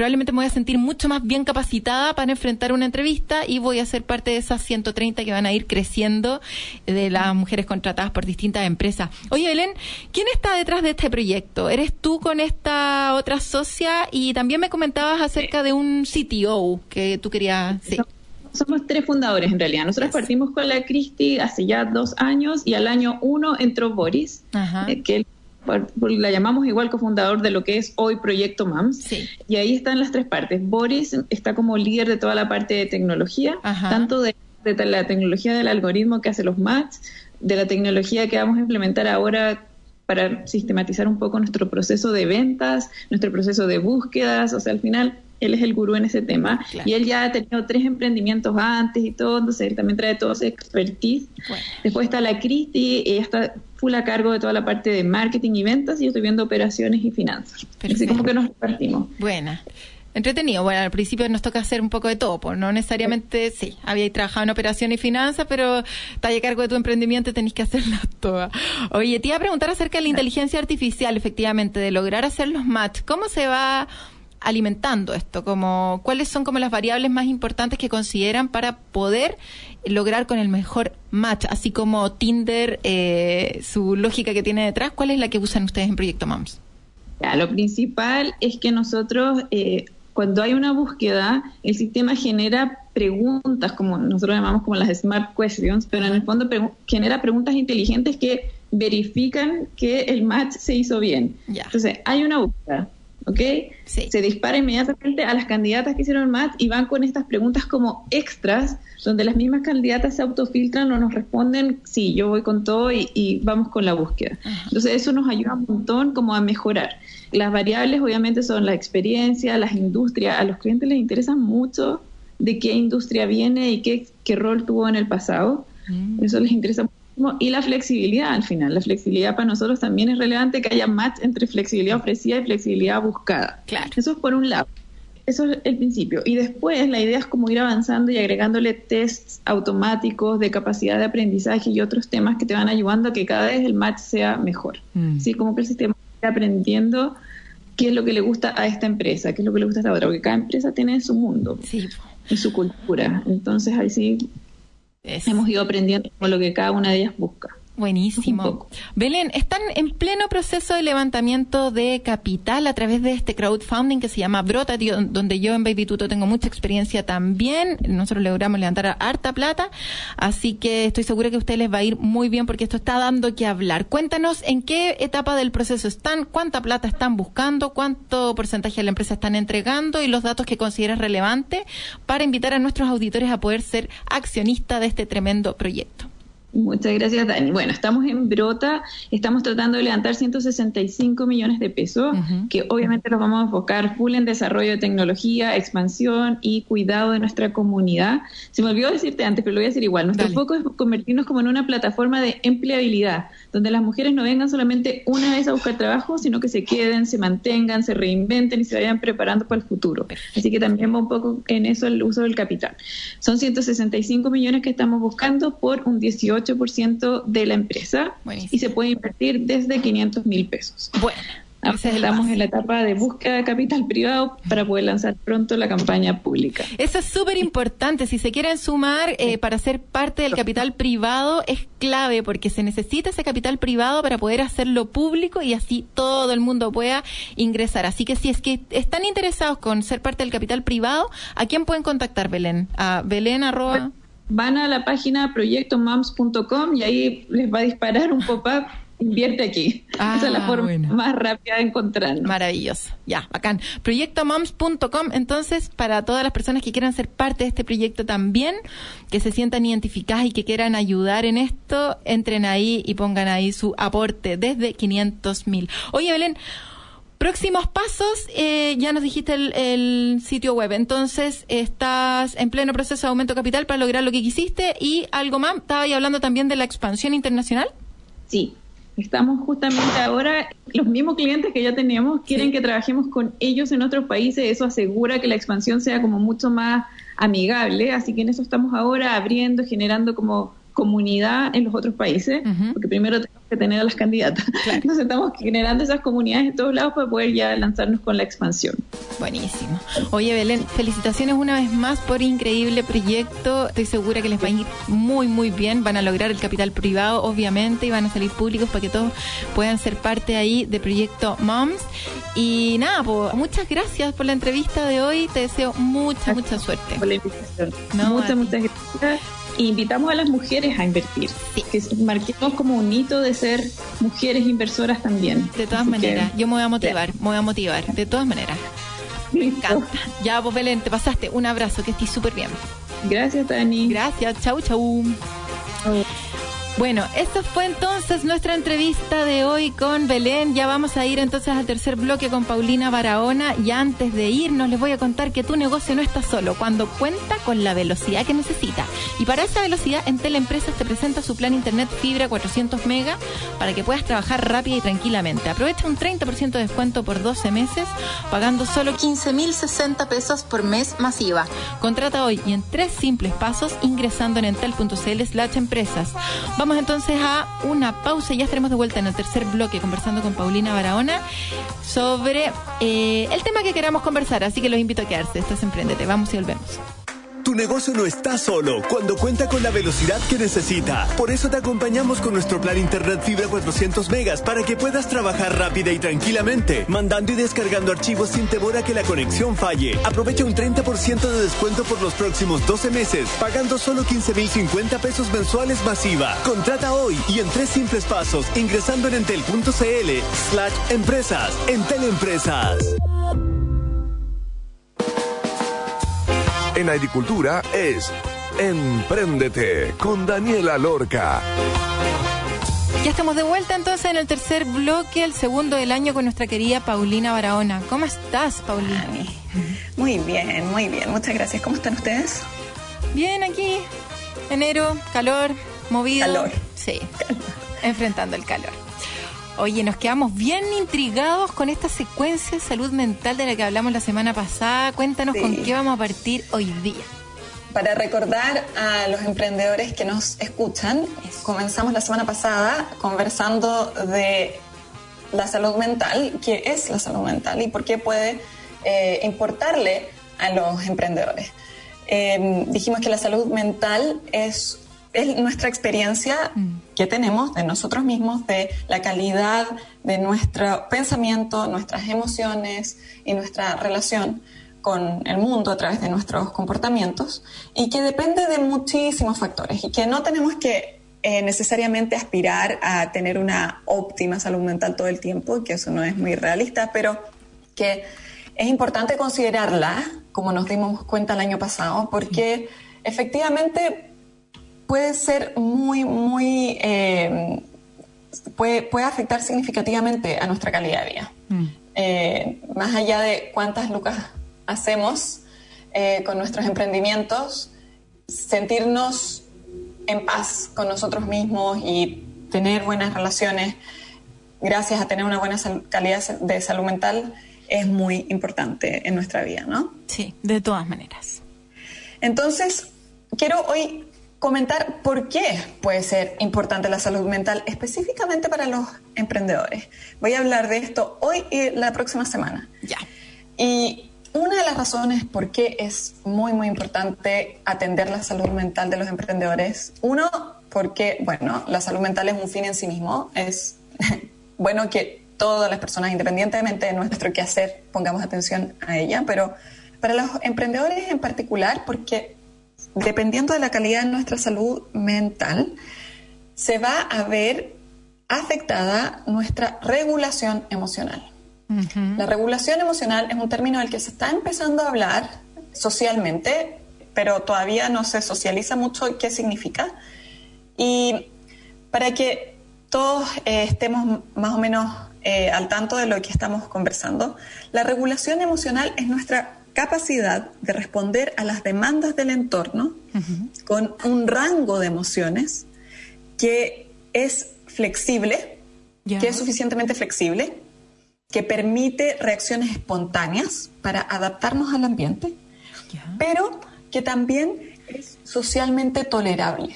Speaker 2: probablemente me voy a sentir mucho más bien capacitada para enfrentar una entrevista y voy a ser parte de esas 130 que van a ir creciendo de las mujeres contratadas por distintas empresas. Oye, Belén, ¿quién está detrás de este proyecto? ¿Eres tú con esta otra socia? Y también me comentabas acerca de un CTO que tú querías... Sí.
Speaker 3: Somos tres fundadores en realidad. Nosotros partimos con la Cristi hace ya dos años y al año uno entró Boris,
Speaker 2: Ajá.
Speaker 3: eh, que él la llamamos igual cofundador de lo que es hoy Proyecto MAMS.
Speaker 2: Sí.
Speaker 3: Y ahí están las tres partes. Boris está como líder de toda la parte de tecnología,
Speaker 2: Ajá.
Speaker 3: tanto de, de la tecnología del algoritmo que hace los match, de la tecnología que vamos a implementar ahora para sistematizar un poco nuestro proceso de ventas, nuestro proceso de búsquedas, o sea, al final él es el gurú en ese tema
Speaker 2: Claro.
Speaker 3: y él ya ha tenido tres emprendimientos antes y todo, entonces él también trae todo ese expertise.
Speaker 2: Bueno.
Speaker 3: Después está la Cristi, ella está full a cargo de toda la parte de marketing y ventas y yo estoy viendo operaciones y finanzas. Así
Speaker 2: Perfecto.
Speaker 3: como que nos repartimos.
Speaker 2: Buena. Entretenido. Bueno, al principio nos toca hacer un poco de todo, pues no necesariamente, sí, había trabajado en operación y finanzas, pero está a cargo de tu emprendimiento y tenés que hacerlas todas. Oye, te iba a preguntar acerca de la inteligencia artificial, efectivamente, de lograr hacer los match. ¿Cómo se va alimentando esto? Como, ¿Cuáles son como las variables más importantes que consideran para poder lograr con el mejor match? Así como Tinder, eh, su lógica que tiene detrás, ¿cuál es la que usan ustedes en Proyecto Moms?
Speaker 3: Ya, lo principal es que nosotros, eh, cuando hay una búsqueda, el sistema genera preguntas, como nosotros llamamos como las smart questions, pero en el fondo pregu- genera preguntas inteligentes que verifican que el match se hizo bien.
Speaker 2: Ya.
Speaker 3: Entonces, hay una búsqueda, ¿ok?
Speaker 2: Sí.
Speaker 3: Se dispara inmediatamente a las candidatas que hicieron match y van con estas preguntas como extras, donde las mismas candidatas se autofiltran o nos responden, sí, yo voy con todo y, y vamos con la búsqueda. Entonces, eso nos ayuda un montón como a mejorar. Las variables obviamente son la experiencia, las industrias, a los clientes les interesa mucho de qué industria viene y qué, qué rol tuvo en el pasado. Eso les interesa Y la flexibilidad al final. La flexibilidad para nosotros también es relevante que haya match entre flexibilidad ofrecida y flexibilidad buscada.
Speaker 2: Claro.
Speaker 3: Eso es por un lado. Eso es el principio. Y después la idea es como ir avanzando y agregándole tests automáticos de capacidad de aprendizaje y otros temas que te van ayudando a que cada vez el match sea mejor.
Speaker 2: Mm.
Speaker 3: Sí, como que el sistema está aprendiendo qué es lo que le gusta a esta empresa, qué es lo que le gusta a esta otra, porque cada empresa tiene su mundo
Speaker 2: Sí,
Speaker 3: y su cultura. Entonces ahí sí hemos ido aprendiendo con lo que cada una de ellas busca.
Speaker 2: Buenísimo. Belén, están en pleno proceso de levantamiento de capital a través de este crowdfunding que se llama Brota, donde yo en Baby Tuto tengo mucha experiencia también. Nosotros logramos levantar harta plata, así que estoy segura que a ustedes les va a ir muy bien porque esto está dando que hablar. Cuéntanos en qué etapa del proceso están, cuánta plata están buscando, cuánto porcentaje de la empresa están entregando y los datos que consideras relevantes para invitar a nuestros auditores a poder ser accionistas de este tremendo proyecto.
Speaker 3: Muchas gracias, Dani. Bueno, estamos en Brota, estamos tratando de levantar 165 millones de pesos, que obviamente los vamos a enfocar full en desarrollo de tecnología, expansión y cuidado de nuestra comunidad. Se me olvidó decirte antes, pero lo voy a decir igual. Nuestro
Speaker 2: Dale.
Speaker 3: foco es convertirnos como en una plataforma de empleabilidad, donde las mujeres no vengan solamente una vez a buscar trabajo, sino que se queden, se mantengan, se reinventen y se vayan preparando para el futuro. Así que también va un poco en eso el uso del capital. Son 165 millones que estamos buscando por un 18% de la empresa
Speaker 2: Buenísimo.
Speaker 3: y se puede invertir desde 500 mil pesos.
Speaker 2: Bueno,
Speaker 3: Ahora estamos en la etapa de búsqueda de capital privado para poder lanzar pronto la campaña pública.
Speaker 2: Eso es súper importante. Si se quieren sumar eh, para ser parte del capital privado, es clave porque se necesita ese capital privado para poder hacerlo público y así todo el mundo pueda ingresar. Así que si es que están interesados con ser parte del capital privado, ¿a quién pueden contactar, Belén? A Belén arroba.
Speaker 3: Van a la página proyectomoms.com y ahí les va a disparar un pop-up. Invierte aquí.
Speaker 2: Ah,
Speaker 3: Esa es la forma
Speaker 2: bueno.
Speaker 3: más rápida de encontrarnos.
Speaker 2: Maravilloso. Ya, bacán. Proyectomoms.com, entonces, para todas las personas que quieran ser parte de este proyecto también, que se sientan identificadas y que quieran ayudar en esto, entren ahí y pongan ahí su aporte desde 500 mil. Oye, Belén, próximos pasos, eh, ya nos dijiste el, el sitio web, entonces estás en pleno proceso de aumento capital para lograr lo que quisiste y algo más, estaba ahí hablando también de la expansión internacional.
Speaker 3: Sí, estamos justamente ahora, los mismos clientes que ya teníamos quieren
Speaker 2: Sí.
Speaker 3: que trabajemos con ellos en otros países, eso asegura que la expansión sea como mucho más amigable, así que en eso estamos ahora abriendo, generando como comunidad en los otros países, porque primero tenemos que tener a las candidatas. Entonces estamos generando esas comunidades en todos lados para poder ya lanzarnos con la expansión.
Speaker 2: Buenísimo. Oye, Belén, felicitaciones una vez más por increíble proyecto. Estoy segura que les va a ir muy, muy bien. Van a lograr el capital privado, obviamente, y van a salir públicos para que todos puedan ser parte ahí de Proyecto Moms. Y nada, pues, muchas gracias por la entrevista de hoy. Te deseo mucha, mucha suerte.
Speaker 3: por la invitación.
Speaker 2: No,
Speaker 3: muchas, muchas gracias. E invitamos a las mujeres a invertir.
Speaker 2: Sí.
Speaker 3: Que marquemos como un hito de ser mujeres inversoras también.
Speaker 2: De todas
Speaker 3: Así que,
Speaker 2: maneras, yo me voy a motivar, me voy a motivar. De todas maneras. Me encanta. Ya, pues, Belén, te pasaste. Un abrazo, que estés súper bien.
Speaker 3: Gracias, Dani.
Speaker 2: Gracias. Chau, chau. Bueno, esta fue entonces nuestra entrevista de hoy con Belén. Ya vamos a ir entonces al tercer bloque con Paulina Barahona. Y antes de irnos, les voy a contar que tu negocio no está solo cuando cuenta con la velocidad que necesita. Y para esa velocidad, en Teleempresas te presenta su plan Internet Fibra 400 Mega para que puedas trabajar rápida y tranquilamente. Aprovecha un 30% de descuento por 12 meses, pagando solo 15.060 pesos por mes masiva. Contrata hoy y en tres simples pasos ingresando en entel.cl slash empresas. Vamos entonces a una pausa y ya estaremos de vuelta en el tercer bloque conversando con Paulina Barahona sobre eh, el tema que queramos conversar. Así que los invito a quedarse. Esto es Emprendete. Vamos y volvemos.
Speaker 6: Tu negocio no está solo cuando cuenta con la velocidad que necesita. Por eso te acompañamos con nuestro plan Internet Fibra 400 megas para que puedas trabajar rápida y tranquilamente, mandando y descargando archivos sin temor a que la conexión falle. Aprovecha un 30% de descuento por los próximos 12 meses, pagando solo 15.050 pesos mensuales masiva. Contrata hoy y en tres simples pasos, ingresando en entel.cl slash empresas. Entel Empresas.
Speaker 1: En agricultura es Empréndete con Daniela Lorca.
Speaker 2: Ya estamos de vuelta entonces en el tercer bloque, el segundo del año con nuestra querida Paulina Barahona. ¿Cómo estás, Paulina?
Speaker 7: Muy bien, muy bien. Muchas gracias. ¿Cómo están ustedes?
Speaker 2: Bien, aquí. Enero, calor, movido.
Speaker 7: Calor.
Speaker 2: Sí, enfrentando el calor. Oye, nos quedamos bien intrigados con esta secuencia de salud mental de la que hablamos la semana pasada. Cuéntanos
Speaker 7: Sí.
Speaker 2: con qué vamos a partir hoy día.
Speaker 7: Para recordar a los emprendedores que nos escuchan, comenzamos la semana pasada conversando de la salud mental, qué es la salud mental y por qué puede eh, importarle a los emprendedores. Eh, dijimos que la salud mental es, es nuestra experiencia que tenemos de nosotros mismos, de la calidad de nuestro pensamiento, nuestras emociones y nuestra relación con el mundo a través de nuestros comportamientos y que depende de muchísimos factores y que no tenemos que eh, necesariamente aspirar a tener una óptima salud mental todo el tiempo, que eso no es muy realista, pero que es importante considerarla, como nos dimos cuenta el año pasado, porque efectivamente puede ser muy, muy... eh, puede, puede afectar significativamente a nuestra calidad de vida. Eh, más allá de cuántas lucas hacemos eh, con nuestros emprendimientos, sentirnos en paz con nosotros mismos y tener buenas relaciones gracias a tener una buena calidad de salud mental es muy importante en nuestra vida, ¿no?
Speaker 2: Sí, de todas maneras.
Speaker 7: Entonces, quiero hoy comentar por qué puede ser importante la salud mental específicamente para los emprendedores. Voy a hablar de esto hoy y la próxima semana.
Speaker 2: Ya.
Speaker 7: Y una de las razones por qué es muy, muy importante atender la salud mental de los emprendedores, uno, porque, bueno, la salud mental es un fin en sí mismo, es bueno que todas las personas, independientemente de nuestro quehacer, pongamos atención a ella, pero para los emprendedores en particular, porque dependiendo de la calidad de nuestra salud mental, se va a ver afectada nuestra regulación emocional. La regulación emocional es un término del que se está empezando a hablar socialmente, pero todavía no se socializa mucho qué significa. Y para que todos eh, estemos más o menos eh, al tanto de lo que estamos conversando, la regulación emocional es nuestra capacidad de responder a las demandas del entorno con un rango de emociones que es flexible, que es suficientemente flexible, que permite reacciones espontáneas para adaptarnos al ambiente, pero que también es socialmente tolerable.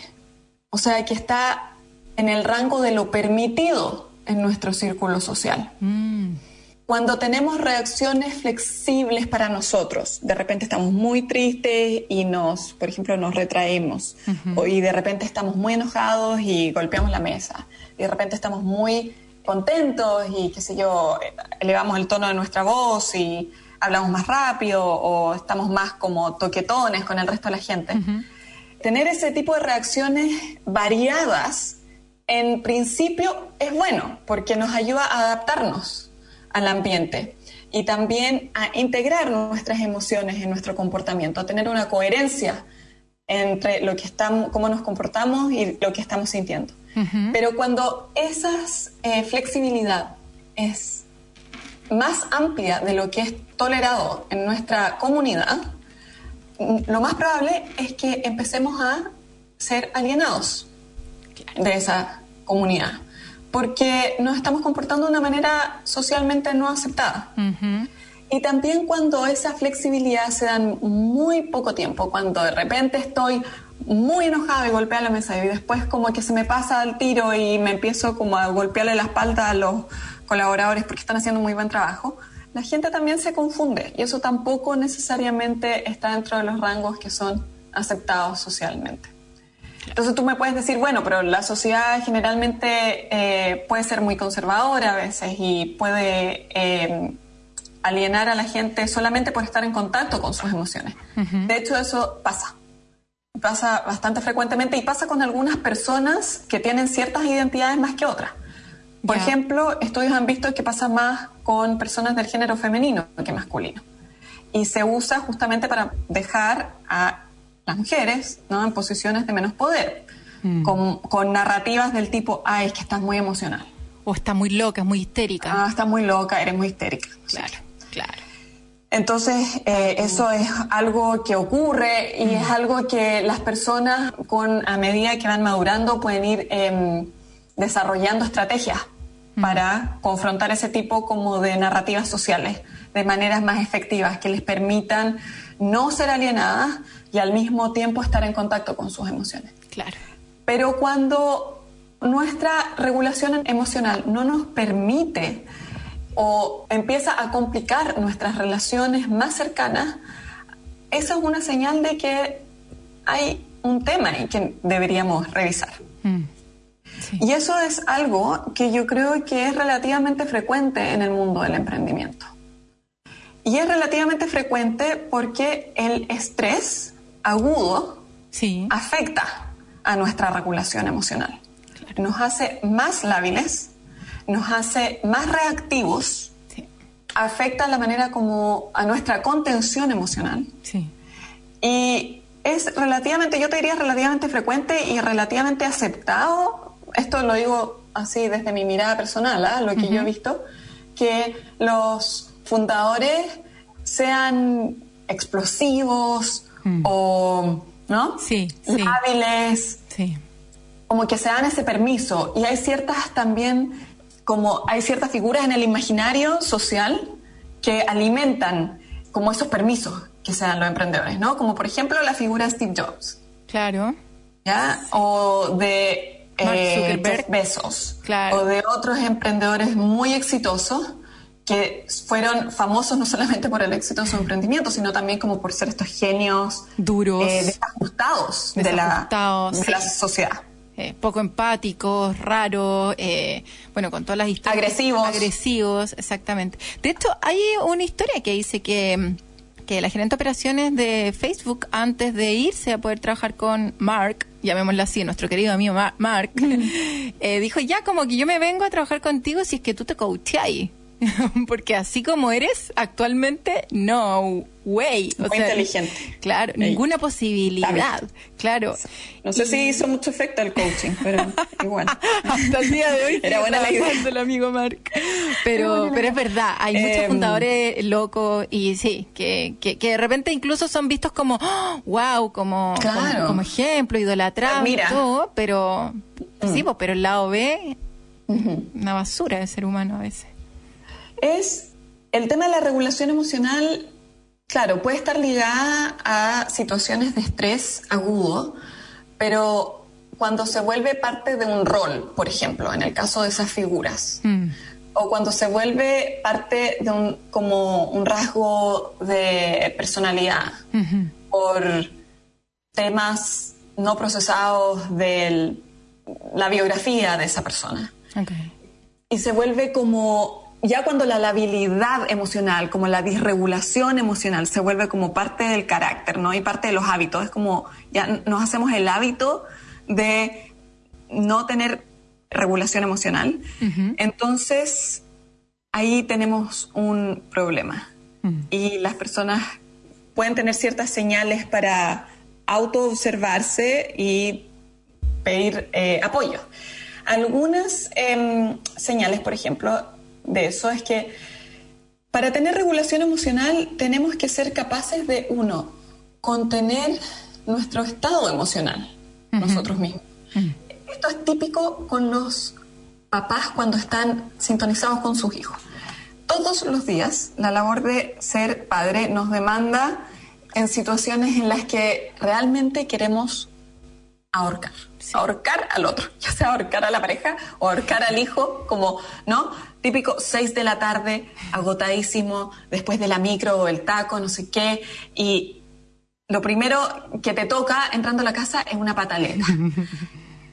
Speaker 7: O sea, que está en el rango de lo permitido en nuestro círculo social.
Speaker 2: Mm,
Speaker 7: Cuando tenemos reacciones flexibles para nosotros, de repente estamos muy tristes y nos, por ejemplo, nos retraemos, o, y de repente estamos muy enojados y golpeamos la mesa, y de repente estamos muy contentos y qué sé yo, elevamos el tono de nuestra voz y hablamos más rápido o estamos más como toquetones con el resto de la gente. Tener ese tipo de reacciones variadas, en principio es bueno porque nos ayuda a adaptarnos al ambiente y también a integrar nuestras emociones en nuestro comportamiento, a tener una coherencia entre lo que estamos, cómo nos comportamos y lo que estamos sintiendo. Pero cuando esa flexibilidad es más amplia de lo que es tolerado en nuestra comunidad, mm, lo más probable es que empecemos a ser alienados de esa comunidad, porque nos estamos comportando de una manera socialmente no aceptada. Y también cuando esa flexibilidad se da en muy poco tiempo, cuando de repente estoy muy enojada y golpeo la mesa y después como que se me pasa el tiro y me empiezo como a golpearle la espalda a los colaboradores porque están haciendo muy buen trabajo, la gente también se confunde y eso tampoco necesariamente está dentro de los rangos que son aceptados socialmente. Entonces tú me puedes decir, bueno, pero la sociedad generalmente eh, puede ser muy conservadora a veces y puede eh, alienar a la gente solamente por estar en contacto con sus emociones. De hecho, eso pasa. Pasa bastante frecuentemente y pasa con algunas personas que tienen ciertas identidades más que otras. Por ejemplo, estudios han visto que pasa más con personas del género femenino que masculino. Y se usa justamente para dejar a las mujeres ¿no? en posiciones de menos poder, mm. con, narrativas del tipo, ay, es que estás muy emocional.
Speaker 2: O está muy loca, es muy histérica.
Speaker 7: Ah, está muy loca, eres muy histérica.
Speaker 2: Claro, claro.
Speaker 7: Entonces, eh, eso es algo que ocurre y es algo que las personas, con, a medida que van madurando, pueden ir em, desarrollando estrategias para confrontar ese tipo como de narrativas sociales de maneras más efectivas que les permitan no ser alienadas y al mismo tiempo estar en contacto con sus emociones.
Speaker 2: Claro.
Speaker 7: Pero cuando nuestra regulación emocional no nos permite o empieza a complicar nuestras relaciones más cercanas, eso es una señal de que hay un tema y que deberíamos revisar. Mm. Y eso es algo que yo creo que es relativamente frecuente en el mundo del emprendimiento. Y es relativamente frecuente porque el estrés agudo afecta a nuestra regulación emocional. Nos hace más lábiles, nos hace más reactivos, afecta la manera como a nuestra contención emocional. Y es relativamente, yo te diría relativamente frecuente y relativamente aceptado esto lo digo así desde mi mirada personal, ¿ah? lo que yo he visto, que los fundadores sean explosivos mm. o ¿no?
Speaker 2: Sí,
Speaker 7: hábiles,
Speaker 2: sí.
Speaker 7: como que se dan ese permiso. Y hay ciertas también, como hay ciertas figuras en el imaginario social que alimentan como esos permisos que se dan los emprendedores, ¿no? Como por ejemplo la figura de Steve Jobs.
Speaker 2: Claro.
Speaker 7: ¿Ya? O de eh, Besos o de otros emprendedores muy exitosos que fueron famosos no solamente por el éxito de su emprendimiento, sino también como por ser estos genios
Speaker 2: duros,
Speaker 7: eh, desajustados, de, la, sociedad.
Speaker 2: Eh, poco empáticos, raros, eh, bueno, con todas las historias.
Speaker 7: Agresivos.
Speaker 2: Agresivos, exactamente. De hecho, hay una historia que dice que que la gerente de operaciones de Facebook, antes de irse a poder trabajar con Mark, llamémoslo así, nuestro querido amigo Mark, eh, dijo, ya como que yo me vengo a trabajar contigo si es que tú te coacheas. Porque así como eres actualmente, no way.
Speaker 7: Muy inteligente.
Speaker 2: Claro, ninguna posibilidad. Claro.
Speaker 7: No sé si hizo mucho efecto el coaching, pero igual.
Speaker 2: Hasta el día de hoy.
Speaker 7: Era buena la idea.
Speaker 2: del amigo Mark. Pero, pero es verdad, hay muchos em, fundadores locos y sí, que, que, de repente incluso son vistos como, wow, como, como, ejemplo, idolatrados y todo, pero sí, mm. pues, pero el lado B, una basura de ser humano a veces
Speaker 7: es el tema de la regulación emocional, claro, puede estar ligada a situaciones de estrés agudo, pero cuando se vuelve parte de un rol, por ejemplo, en el caso de esas figuras, mm. o cuando se vuelve parte de un, como un rasgo de personalidad, por temas no procesados de la biografía de esa persona. Y se vuelve como ya cuando la labilidad emocional, como la disregulación emocional, se vuelve como parte del carácter, ¿no? Y parte de los hábitos, es como ya nos hacemos el hábito de no tener regulación emocional. Entonces, ahí tenemos un problema. Y las personas pueden tener ciertas señales para autoobservarse y pedir eh, apoyo. Algunas em, señales, por ejemplo, de eso es que para tener regulación emocional tenemos que ser capaces de, uno, contener nuestro estado emocional nosotros mismos. Esto es típico con los papás cuando están sintonizados con sus hijos. Todos los días la labor de ser padre nos demanda en situaciones en las que realmente queremos ahorcar, ahorcar al otro, ya sea ahorcar a la pareja o ahorcar al hijo, como, ¿no? Típico 6 de la tarde, agotadísimo, después de la micro o el taco, no sé qué, y lo primero que te toca entrando a la casa es una pataleta.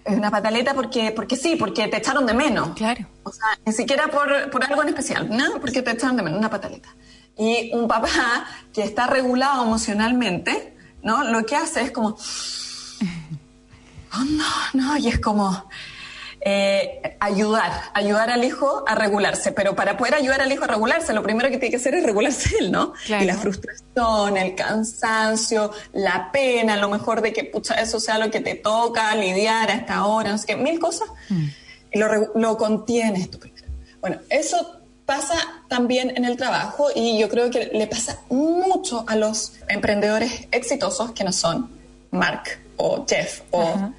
Speaker 7: Es una pataleta porque, porque sí, porque te echaron de menos.
Speaker 2: Claro.
Speaker 7: O sea, ni siquiera por, por algo en especial, ¿no? Porque te echaron de menos, una pataleta. Y un papá que está regulado emocionalmente, ¿no? Lo que hace es como, oh, no, no, y es como eh, ayudar, ayudar al hijo a regularse. Pero para poder ayudar al hijo a regularse, lo primero que tiene que hacer es regularse él, ¿no?
Speaker 2: Claro.
Speaker 7: Y la frustración, el cansancio, la pena, a lo mejor de que, pucha, eso sea lo que te toca lidiar hasta ahora, no sé qué, mil cosas. Y lo, lo contienes tú primero. Bueno, eso pasa también en el trabajo y yo creo que le pasa mucho a los emprendedores exitosos que no son Mark o Jeff o
Speaker 2: Ajá.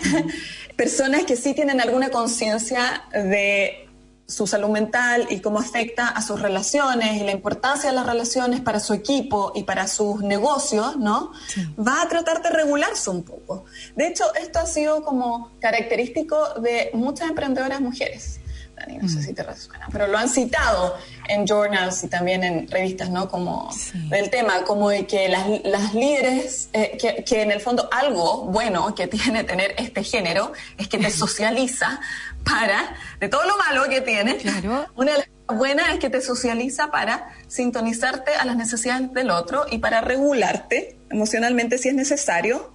Speaker 7: Personas que sí tienen alguna conciencia de su salud mental y cómo afecta a sus relaciones y la importancia de las relaciones para su equipo y para sus negocios, ¿no? Va a tratar de regularse un poco. De hecho, esto ha sido como característico de muchas emprendedoras mujeres. Dani, no sé si te resuena, pero lo han citado en journals y también en revistas, ¿no? Como del tema, como de que las, las líderes, eh, que, que en el fondo algo bueno que tiene tener este género es que te socializa para, de todo lo malo que tiene,
Speaker 2: Claro.
Speaker 7: una de las buenas es que te socializa para sintonizarte a las necesidades del otro y para regularte emocionalmente si es necesario,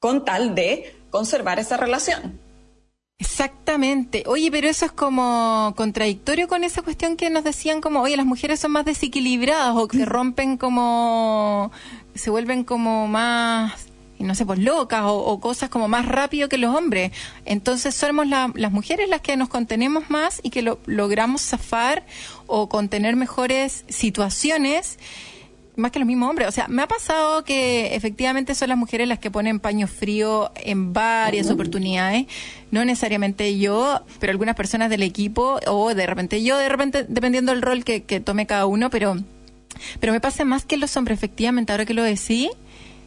Speaker 7: con tal de conservar esa relación.
Speaker 2: Exactamente. Oye, pero eso es como contradictorio con esa cuestión que nos decían como, oye, las mujeres son más desequilibradas o que rompen como, se vuelven como más, no sé, pues locas o, o cosas como más rápido que los hombres. Entonces somos la- las mujeres las que nos contenemos más y que lo, logramos zafar o contener mejores situaciones más que los mismos hombres. O sea, me ha pasado que efectivamente son las mujeres las que ponen paño frío en varias oportunidades. No necesariamente yo, pero algunas personas del equipo o de repente yo, de repente, dependiendo del rol que, que tome cada uno, pero, pero me pasa más que los hombres, efectivamente, ahora que lo decís,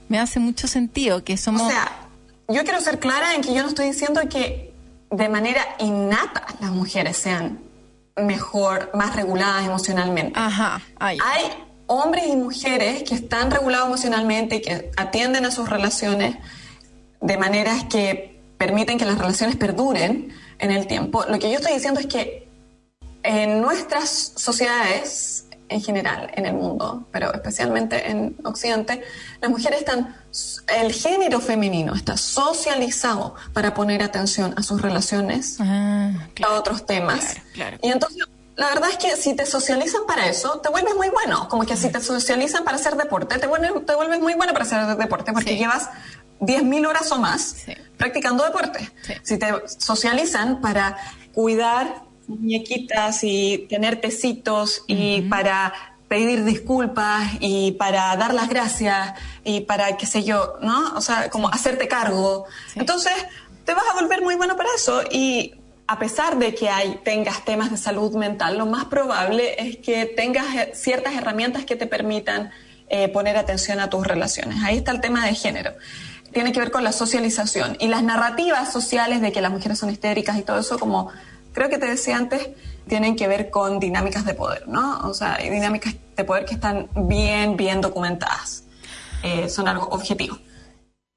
Speaker 2: me hace mucho sentido que somos...
Speaker 7: O sea, yo quiero ser clara en que yo no estoy diciendo que de manera innata las mujeres sean mejor, más reguladas emocionalmente.
Speaker 2: Ajá, ay,
Speaker 7: Hay hombres y mujeres que están regulados emocionalmente y que atienden a sus relaciones de maneras que permiten que las relaciones perduren en el tiempo. Lo que yo estoy diciendo es que en nuestras sociedades en general, en el mundo, pero especialmente en Occidente, las mujeres están, el género femenino está socializado para poner atención a sus relaciones,
Speaker 2: Ah,
Speaker 7: a otros temas.
Speaker 2: Claro, claro.
Speaker 7: Y entonces, la verdad es que si te socializan para eso, te vuelves muy bueno. Como que si te socializan para hacer deporte, te vuelves, te vuelves muy bueno para hacer deporte, porque
Speaker 2: Sí.
Speaker 7: llevas 10.000 horas o más
Speaker 2: Sí.
Speaker 7: practicando deporte.
Speaker 2: Sí.
Speaker 7: Si te socializan para cuidar muñequitas y tener tecitos y para pedir disculpas y para dar las gracias y para qué sé yo, ¿no? O sea, como hacerte cargo. Entonces, te vas a volver muy bueno para eso y a pesar de que hay, tengas temas de salud mental, lo más probable es que tengas eh, ciertas herramientas que te permitan eh, poner atención a tus relaciones. Ahí está el tema de género. Tiene que ver con la socialización y las narrativas sociales de que las mujeres son histéricas y todo eso, como creo que te decía antes, tienen que ver con dinámicas de poder, ¿no? O sea, hay dinámicas de poder que están bien, bien documentadas. Eh, son algo objetivo.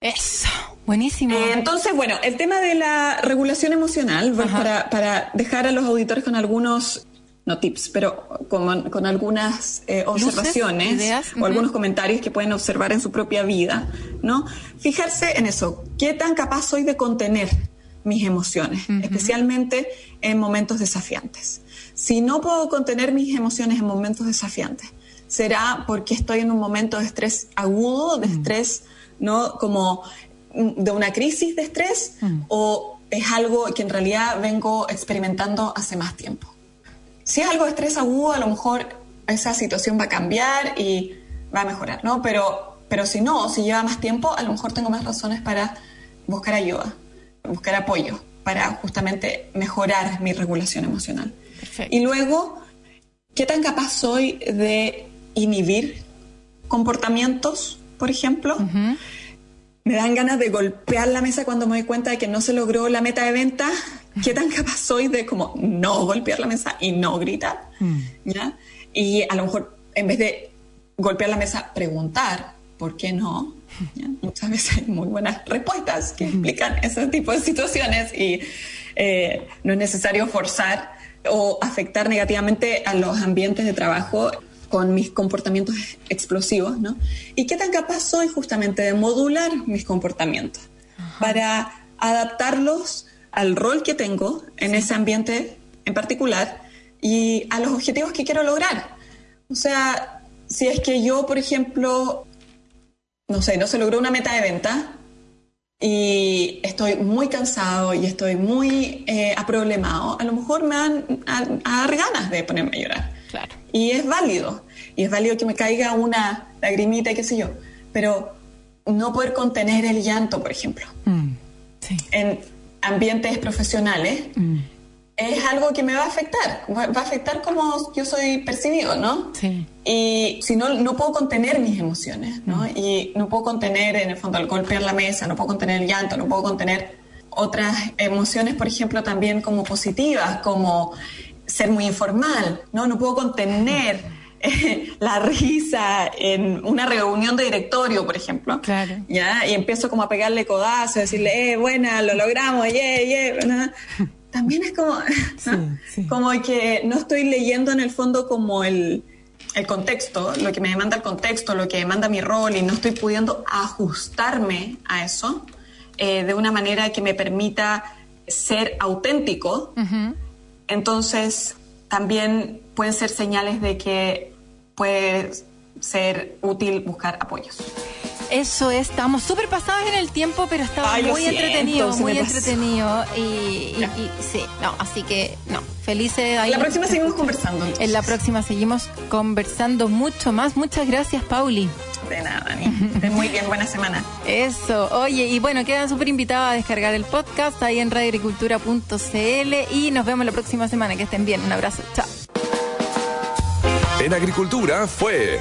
Speaker 2: Eso, buenísimo.
Speaker 7: Eh, entonces, bueno, el tema de la regulación emocional, para, para dejar a los auditores con algunos, no tips, pero con, con algunas eh,
Speaker 2: Luces,
Speaker 7: observaciones
Speaker 2: ideas,
Speaker 7: o
Speaker 2: ujú.
Speaker 7: algunos comentarios que pueden observar en su propia vida, ¿no? Fijarse en eso, ¿qué tan capaz soy de contener mis emociones, especialmente en momentos desafiantes? Si no puedo contener mis emociones en momentos desafiantes, será porque estoy en un momento de estrés agudo, de estrés, ¿no? Como de una crisis de estrés o es algo que en realidad vengo experimentando hace más tiempo. Si es algo de estrés agudo, a lo mejor esa situación va a cambiar y va a mejorar, ¿no? Pero, pero si no, si lleva más tiempo, a lo mejor tengo más razones para buscar ayuda, buscar apoyo, para justamente mejorar mi regulación emocional.
Speaker 2: Perfecto.
Speaker 7: Y luego, ¿qué tan capaz soy de inhibir comportamientos, por ejemplo? Me dan ganas de golpear la mesa cuando me doy cuenta de que no se logró la meta de venta. ¿Qué tan capaz soy de como no golpear la mesa y no gritar? ¿Ya? Y a lo mejor en vez de golpear la mesa, preguntar por qué no. ¿Ya? Muchas veces hay muy buenas respuestas que explican ese tipo de situaciones y eh, no es necesario forzar o afectar negativamente a los ambientes de trabajo con mis comportamientos explosivos, ¿no? ¿Y qué tan capaz soy justamente de modular mis comportamientos para adaptarlos al rol que tengo en ese ambiente en particular y a los objetivos que quiero lograr? O sea, si es que yo, por ejemplo, no sé, no se logró una meta de venta y estoy muy cansado y estoy muy eh, aproblemado, a lo mejor me dan a, a dar ganas de ponerme a llorar.
Speaker 2: Claro.
Speaker 7: Y es válido. Y es válido que me caiga una lagrimita y qué sé yo. Pero no poder contener el llanto, por ejemplo,
Speaker 2: Mm, Sí.
Speaker 7: en ambientes profesionales,
Speaker 2: Mm,
Speaker 7: es algo que me va a afectar. Va a afectar como yo soy percibido, ¿no?
Speaker 2: Sí.
Speaker 7: Y si no, no puedo contener mis emociones, ¿no? Y no puedo contener, en el fondo, el golpear la mesa, no puedo contener el llanto, no puedo contener otras emociones, por ejemplo, también como positivas, como ser muy informal, ¿no? No puedo contener eh, la risa en una reunión de directorio, por ejemplo.
Speaker 2: Claro.
Speaker 7: ¿Ya? Y empiezo como a pegarle codazo, decirle, eh, buena, lo logramos, yeah, yeah, ¿no? También es como, ¿no?
Speaker 2: sí.
Speaker 7: como que no estoy leyendo en el fondo como el, el contexto, lo que me demanda el contexto, lo que demanda mi rol y no estoy pudiendo ajustarme a eso eh, de una manera que me permita ser auténtico. Entonces, también pueden ser señales de que puede ser útil buscar apoyos.
Speaker 2: Eso es, estamos súper pasados en el tiempo, pero estaba
Speaker 7: Ay,
Speaker 2: muy
Speaker 7: siento,
Speaker 2: entretenido, muy entretenido. Y, y-
Speaker 7: Ya.
Speaker 2: y sí, no, así que no, felices ahí.
Speaker 7: La próxima seguimos conversando. entonces.
Speaker 2: En la próxima seguimos conversando mucho más. Muchas gracias, Pauli.
Speaker 7: De nada, Dani. Estén muy bien, buena semana.
Speaker 2: Eso, oye, y bueno, quedan súper invitados a descargar el podcast ahí en radioagricultura.cl y nos vemos la próxima semana. Que estén bien. Un abrazo. Chao.
Speaker 1: En Agricultura fue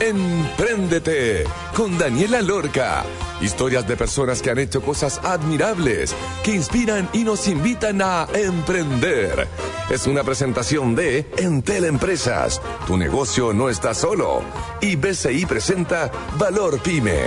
Speaker 1: Empréndete con Daniela Lorca. Historias de personas que han hecho cosas admirables, que inspiran y nos invitan a emprender. Es una presentación de Entel Empresas. Tu negocio no está solo. Y BCI presenta Valor Pyme.